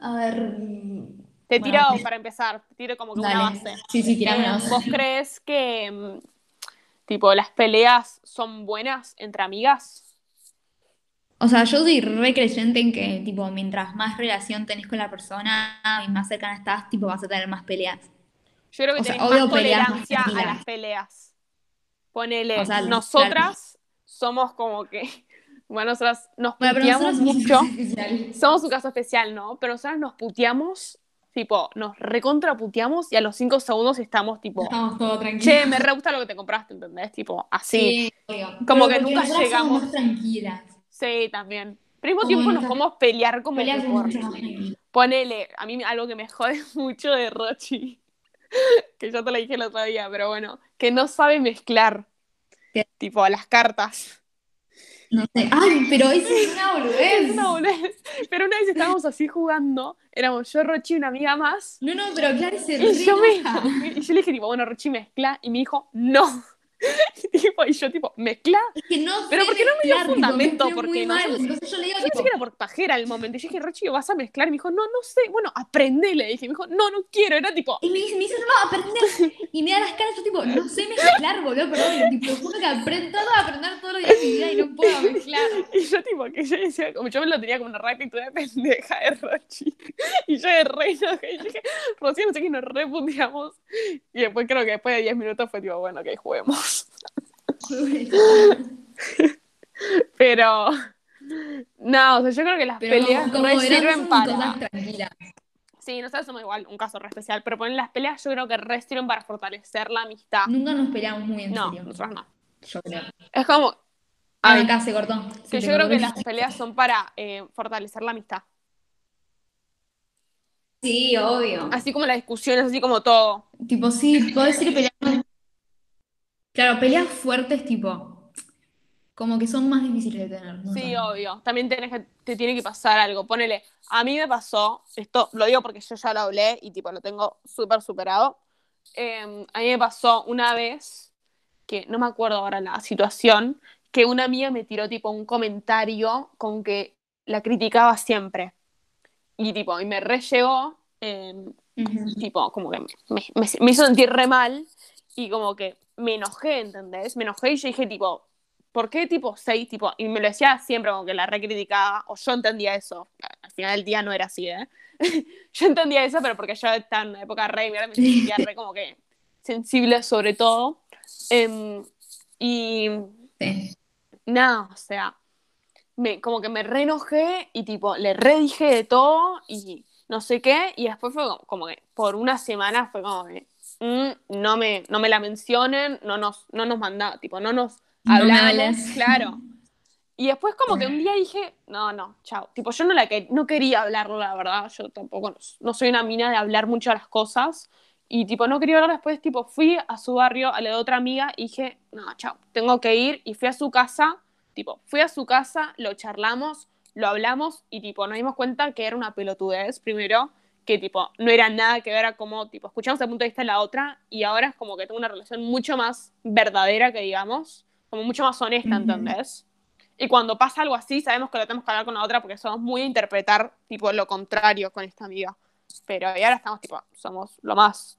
a ver. Te Bueno, tiro para empezar, te tiro como que una dale. base. Sí, sí, tirame una Em, base. ¿Vos crees que em, tipo las peleas son buenas entre amigas? O sea, yo soy re creyente en que, tipo, mientras más relación tenés con la persona y más cercana estás, tipo, vas a tener más peleas. Yo creo que O sea, tenés obvio más tolerancia a las peleas. Ponele, O sea, nosotras somos como que, bueno, nosotras nos puteamos mucho. Somos un caso especial, ¿no? Pero nosotras nos puteamos, tipo, nos recontra puteamos y a los cinco segundos estamos tipo, Estamos todos tranquilos. che, me re gusta lo que te compraste, ¿entendés? Tipo, así. Sí. Como Pero que nunca llegamos. somos más tranquilas. Sí, también. Pero al mismo tiempo nos podemos pelear como Peleas que. Ponele, a mí algo que me jode mucho de Rochi, que ya te lo dije el otro día, pero bueno, que no sabe mezclar, ¿Qué? tipo, las cartas. No sé. Ay, pero eso es una Es boludez. una boludez. Pero una vez estábamos así jugando, éramos yo, Rochi y una amiga más, No, no, pero claro, se y yo, me, y yo le dije, tipo, bueno, Rochi mezcla, y me dijo, no. Tipo, y yo, tipo, mezcla. Es que no Pero sé ¿por qué no me dio fundamento? Porque muy mal. Entonces yo le digo, Yo pensé tipo, que era por pajera el momento. Y yo dije, Rochi, ¿vas a mezclar? Y me dijo, no, no sé. Bueno, aprende, le dije. Y me dijo, no, no quiero. Era tipo, Y me dice, me dice, no, no, aprender. Y me da las caras, yo tipo, no sé mezclar, boludo, perdón. Tipo, juro que aprendo todo a aprender todos los días de mi vida y no puedo mezclar. Y yo, tipo, que yo decía, como yo me lo tenía como una actitud de pendeja de Rochi. Y yo de re enojé. Y yo dije, Rocío, no sé qué, nos reputeamos. Y después creo que después de 10 minutos fue tipo, bueno, que juguemos. Pero, no, o sea, yo creo que las Pero peleas como, re sirven para. cosas tranquilas. Sí, nosotros somos igual un caso re especial, pero poner las peleas yo creo que re sirven para fortalecer la amistad. Nunca nos peleamos muy en No, serio. nosotros no. Yo creo. Es como. Ah, Ay, acá se cortó. que yo creo que las peleas son para eh, fortalecer la amistad. Sí, obvio. Así como las discusiones, así como todo. Tipo, sí, podés ir peleando. Claro, peleas fuertes, tipo, como que son más difíciles de tener. no Sí, obvio. También tenés que, te tiene que pasar algo. Ponele, a mí me pasó, esto lo digo porque yo ya lo hablé y tipo lo tengo súper superado. Eh, a mí me pasó una vez, que no me acuerdo ahora la situación, que una amiga me tiró tipo un comentario con que la criticaba siempre. Y tipo, y me re llegó, eh, Ujú. tipo, como que me, me- me hizo sentir re mal y como que me enojé, ¿entendés? Me enojé y yo dije, tipo, ¿por qué tipo seis, tipo? Y me lo decía siempre como que la recriticaba, o yo entendía eso. Al final del día no era así, ¿eh? yo entendía eso, pero porque yo estaba en una época re, me sentía re como que sensible sobre todo. Em, y Sí. nada, o sea, me, como que me re enojé y tipo, le redije de todo y no sé qué, y después fue como, como que por una semana fue como que mm, no, me, no me la mencionen, no nos, no nos manda, tipo, no nos hablamos, claro. Y después como que un día dije, no, no, chao. Tipo, yo no, la que, no quería hablarlo, la verdad. Yo tampoco, no, soy una mina de hablar mucho de las cosas. Y tipo, no quería hablar después, tipo, fui a su barrio, a la de otra amiga, y dije, no, chao, tengo que ir. Y fui a su casa, tipo, fui a su casa, lo charlamos, lo hablamos, y tipo, nos dimos cuenta que era una pelotudez, primero, que tipo, no era nada que ver a cómo, tipo, escuchamos el punto de vista de la otra, y ahora es como que tengo una relación mucho más verdadera que digamos, como mucho más honesta, Ujú. ¿entendés? Y cuando pasa algo así, sabemos que lo tenemos que hablar con la otra porque somos muy a interpretar, tipo, lo contrario con esta amiga. Pero y ahora estamos, tipo, somos lo más.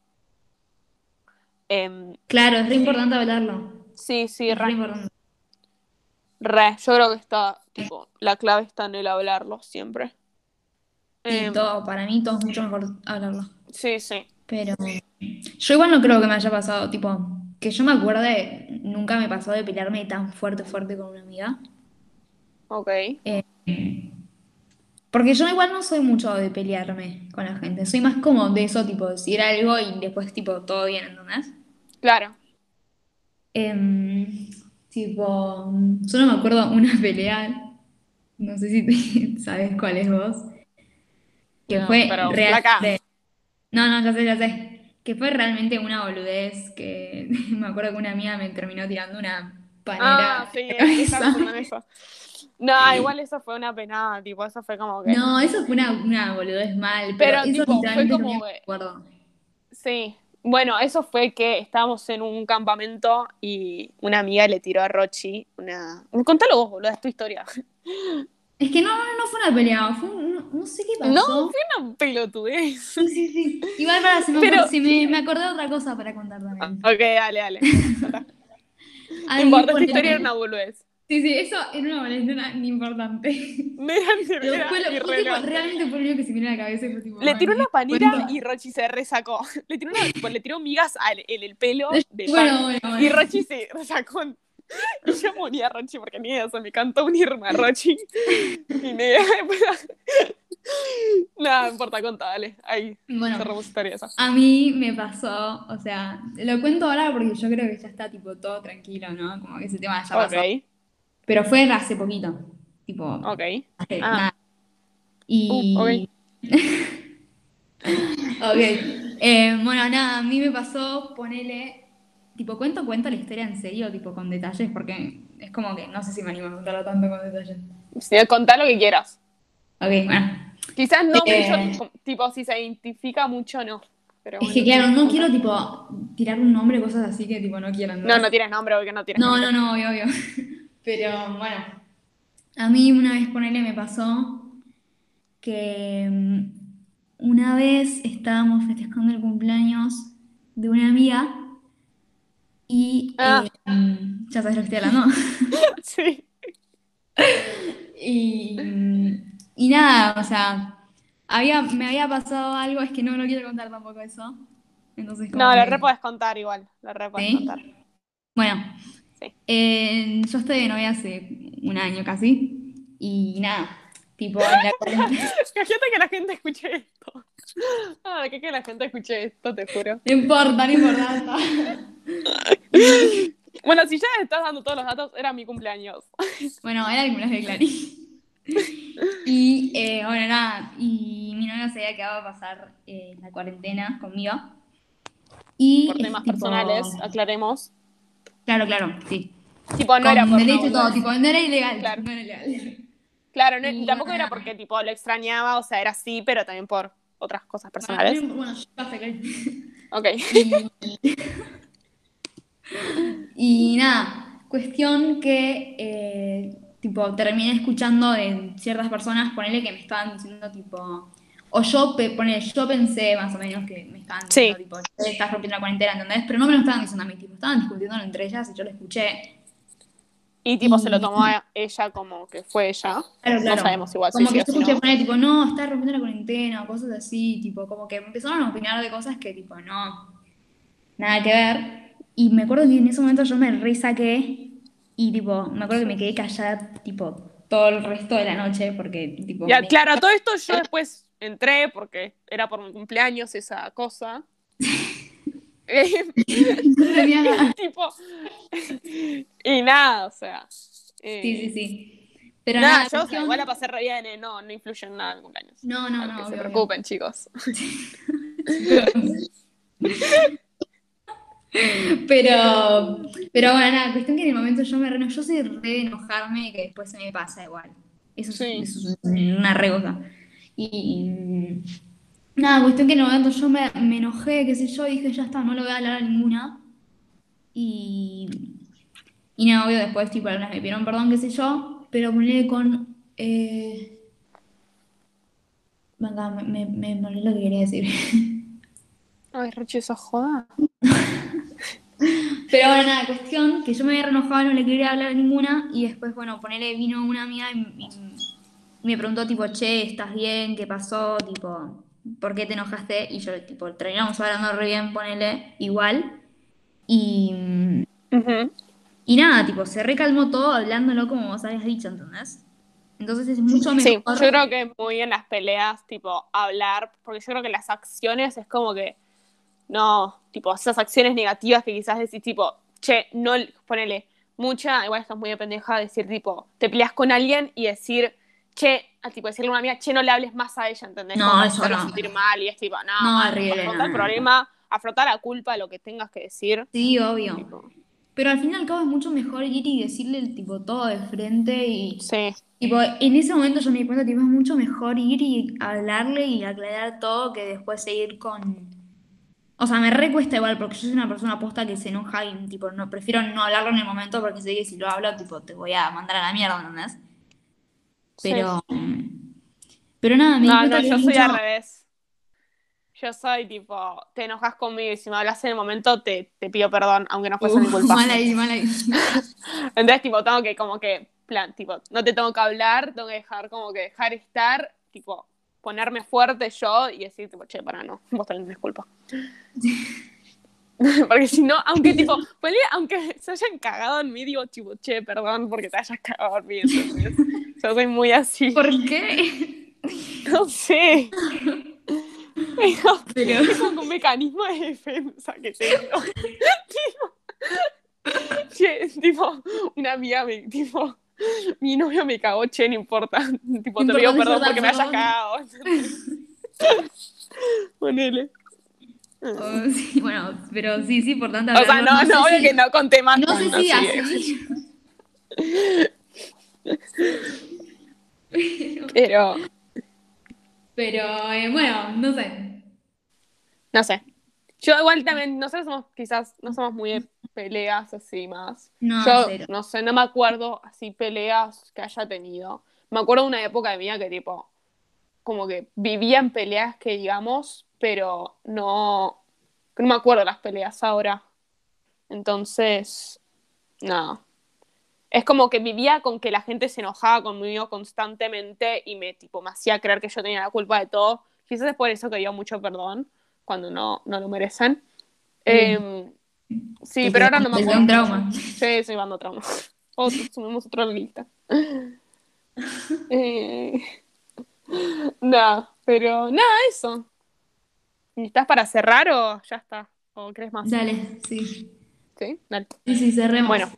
Em, Claro, es re importante hablarlo. sí, sí, Es re re, importante. re. Yo creo que está, tipo, la clave está en el hablarlo siempre. Y Em, todo, para mí todo es mucho mejor hablarlo. sí, sí. Pero yo igual no creo que me haya pasado, tipo, que yo me acuerde, nunca me pasó de pelearme tan fuerte, fuerte con una amiga. Ok. Porque yo igual no soy mucho de pelearme con la gente. Soy más como de eso, tipo, decir algo y después, tipo, todo bien, ¿entendés? Claro. Em, tipo, solo me acuerdo una pelea, no sé si te- sabes cuál es vos, que No, fue pero real- flaca. de- No, no, ya sé, ya sé. Que fue realmente una boludez que me acuerdo que una amiga me terminó tirando una panera Ah, sí, eso. No, igual eso fue una penada, tipo, eso fue como que. No, eso fue una, una boludez mal, pero, Pero, eso tipo, fue como no me que- acuerdo. Sí. Bueno, eso fue que estábamos en un campamento y una amiga le tiró a Rochi una. Contalo vos, boludo, es tu historia. Es que no, no, fue una pelea, fue un- no, no sé qué pasó. No, fue una pelotudez. Sí, sí, sí. Igual para, me, Pero- acor- se me, me acordé de otra cosa para contar también. Ok, dale, dale. No importa, esta historia era una boludez. Sí, sí, eso era una ni importante. Era ni Pero fue lo, realmente fue lo único que se me vino a la cabeza fue tipo. Le tiró una ¿me panera cuento? y Rochi se resacó. Le tiró, una, le tiró migas al- en el pelo de Bueno, pan. bueno, bueno. Y Rochi se resacó. Y yo moría a Rochi porque ni idea, se me cantó un irma a Rochi. Y ni idea. Nada, no importa, conta, dale. Ahí Bueno, cerramos historia esa. a mí me pasó, o sea, lo cuento ahora porque yo creo que ya está tipo todo tranquilo, ¿no? Como que ese tema ya pasó. Ok, Pero fue hace poquito, tipo, ok. hace Ah. nada. Y... Uh, ok. Ok. Eh, bueno, nada, a mí me pasó, ponele, tipo, cuento, cuento la historia en serio, tipo, con detalles, porque es como que no sé si me animo a contarlo tanto con detalles. Sí, contá lo que quieras. Ok, bueno. Quizás no Eh. mucho, tipo, si se identifica mucho, no. Pero Es que claro, no quiero, tipo, tirar un nombre, cosas así que, tipo, no quieran. No, no tienes nombre, porque no tienes No, nombre. no, no, obvio, obvio. Pero bueno, a mí una vez ponele me pasó que mm, una vez estábamos festejando el cumpleaños de una amiga y Ah. eh, mm, ya sabes lo que estoy hablando. Sí. Y, mm, y nada, o sea, había, me había pasado algo, es que no, no quiero contar tampoco eso. Entonces, como No, la que- re podés contar igual. La re podés ¿Sí? contar. Bueno, Sí. eh, yo estoy de novia hace un año casi. Y nada, tipo, en la cuarentena. Imagínate que la gente escuche esto. Ah, que, que la gente escuche esto, te juro. No importa, no importa. Bueno, si ya estás dando todos los datos, era mi cumpleaños. Bueno, era el cumpleaños de Clarín. Y eh, bueno, nada, y mi novia se había quedado a pasar eh, la cuarentena conmigo. Y Por temas tipo- personales, aclaremos. Claro, claro, sí. Tipo, no Con era por todo, tipo, no era ilegal. Claro. No era ilegal. Claro, no- Y tampoco era porque tipo lo extrañaba, o sea, era así, pero también por otras cosas personales. Bueno, basta, Clarín. Ok. Y, y nada, cuestión que eh, tipo terminé escuchando de ciertas personas, ponele que me estaban diciendo tipo, o yo, ponele, yo pensé más o menos que me estaban diciendo Sí. tipo, "Che, estás rompiendo la cuarentena, ¿entendés? Pero no me lo estaban diciendo a mí, tipo, estaban discutiendo entre ellas y yo lo escuché. Y tipo se lo tomó a ella como que fue ella. Claro, No claro. sabemos igual si Como sí que yo si escuché no. poner tipo, no, estás rompiendo la cuarentena o cosas así, tipo, como que empezaron a opinar de cosas que tipo, no, nada que ver. Y me acuerdo que en ese momento yo me resaqué y tipo, me acuerdo que me quedé callada tipo todo el resto de la noche porque tipo... Ya, me- claro, a todo esto yo después entré porque era por mi cumpleaños esa cosa. Eh, no tenía nada. tipo. y nada, o sea. eh, Sí, sí, sí. Pero nada, nada, yo o sea, cuestión- igual la pasé re bien, eh, no, no influye en nada en mi cumpleaños. No, no, Para no, que se obvio, obvio. preocupen, chicos. Pero, pero bueno, nada, cuestión que en el momento yo me re, yo soy re de enojarme y que después se me pasa igual. Eso, es- Sí. eso es una re cosa. Y nada, cuestión que en el momento yo me, me enojé, qué sé yo, y dije, ya está, no le voy a hablar a ninguna. Y, y nada, obvio, después, tipo, algunas me pidieron perdón, qué sé yo, pero ponle con. Eh... Venga, me, me, me, olvidé lo que quería decir. Ay, Rochi, esa joda. Pero bueno, nada, cuestión que yo me había renojado, no le quería hablar a ninguna y después, bueno, ponele, vino una amiga y, y me preguntó tipo, che, ¿estás bien? ¿Qué pasó? Tipo, ¿por qué te enojaste? Y yo, tipo, terminamos hablando re bien, ponele, igual. Y, Ujú. y nada, tipo, se recalmó todo hablándolo como vos habías dicho, ¿entendés? Entonces es mucho Sí, mejor. yo creo que muy en las peleas, tipo, hablar, porque yo creo que las acciones es como que, no, tipo, esas acciones negativas que quizás decís, tipo, che, no, ponele, mucha, igual estás muy de pendeja, decir, tipo, te peleas con alguien y decir, che, a tipo decirle a una amiga, che, no le hables más a ella, ¿entendés? No, Como eso no. sentir mal y es tipo, no, No, horrible, el no, problema, afrontar la culpa, lo que tengas que decir. Sí, obvio. tipo, Pero al fin y al cabo es mucho mejor ir y decirle tipo todo de frente y sí, tipo en ese momento yo me di cuenta tipo es mucho mejor ir y hablarle y aclarar todo que después seguir con o sea, me recuesta igual porque yo soy una persona posta que se enoja y tipo no prefiero no hablarlo en el momento porque sé que si lo hablo tipo te voy a mandar a la mierda, ¿entendés? Sí. Pero mm, pero nada, me No, no, yo soy al revés. Yo soy tipo, te enojas conmigo y si me hablas en el momento te, te pido perdón, aunque no fuese mi culpa. mal ahí, mal ahí. Entonces, tipo, tengo que como que, plan, tipo, no te tengo que hablar, tengo que dejar como que dejar estar, tipo, ponerme fuerte yo y decir, tipo, che, para no, vos tenés culpa. porque si no, aunque tipo, ponle, aunque se hayan cagado en mí, digo, tipo, che, perdón porque te hayas cagado en mí. ¿entendés? Yo soy muy así. ¿Por qué? No sé. Pero es como un mecanismo de defensa que tengo. tipo, che, tipo, una amiga me, tipo, mi novio me cagó, che, no importa. Tipo, te pido perdón porque me hayas cagado. Ponele. Oh, sí, bueno, pero sí, sí, importante O sea, no, no, sé si- que no conté más. No sé si así. así. Pero, Pero eh, bueno, no sé. no sé. Yo igual también, nosotros somos quizás, no somos muy de peleas así más. No, Yo, cero. no sé, no me acuerdo así peleas que haya tenido. Me acuerdo de una época de mía que tipo, como que vivía en peleas que digamos, pero no, no me acuerdo las peleas ahora. Entonces, no. Es como que vivía con que la gente se enojaba conmigo constantemente y me, tipo, me hacía creer que yo tenía la culpa de todo. Quizás es por eso que dio mucho perdón cuando no, no lo merecen. Em, sí, Te pero ahora no me acuerdo. un trauma. Sí, estoy dando trauma. Otro, sumemos otra lista. Eh, nada, pero nada, eso. ¿Y ¿Estás para cerrar o ya está? ¿O crees más? Dale, sí. Sí, dale. Sí, sí, cerremos. Bueno,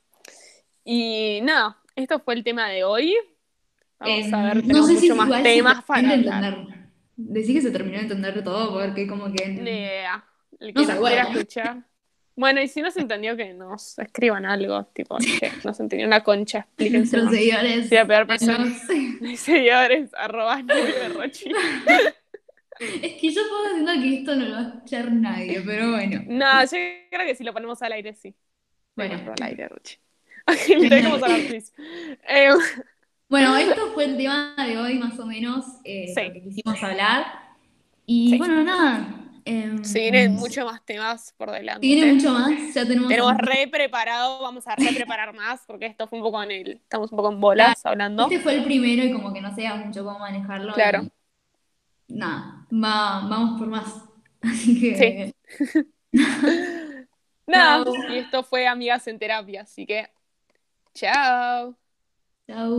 y nada, esto fue el tema de hoy. Vamos Eh, a ver, no tenemos sé si mucho más igual temas para hablar. entender. Decí que se terminó de entender todo porque como que... Idea. El No que sé, nos quiera bueno. escuchar. Bueno, y si no se entendió, que nos escriban algo, tipo, che, no se entendió una concha, explíquense. Nuestros seguidores... Sí, a peor persona. no sé. Mis seguidores, arroba Rochi. Es que yo puedo diciendo que esto no lo va a escuchar nadie, pero bueno. No, yo creo que si lo ponemos al aire, sí. Bueno. Al aire, please. Eh, Bueno, esto fue el tema de hoy, más o menos, eh, Sí. que quisimos hablar. Y Sí. bueno, nada. em, se vienen muchos más temas por delante. se mucho más. Ya tenemos. Tenemos re preparado, vamos a re preparar más, porque esto fue un poco en el. Estamos un poco en bolas hablando. Este fue el primero y como que no sabíamos mucho cómo manejarlo. Claro. Nada, va- vamos por más. Así que. Nada, Chao. y esto fue Amigas en Terapia, así que. Chao. Chau.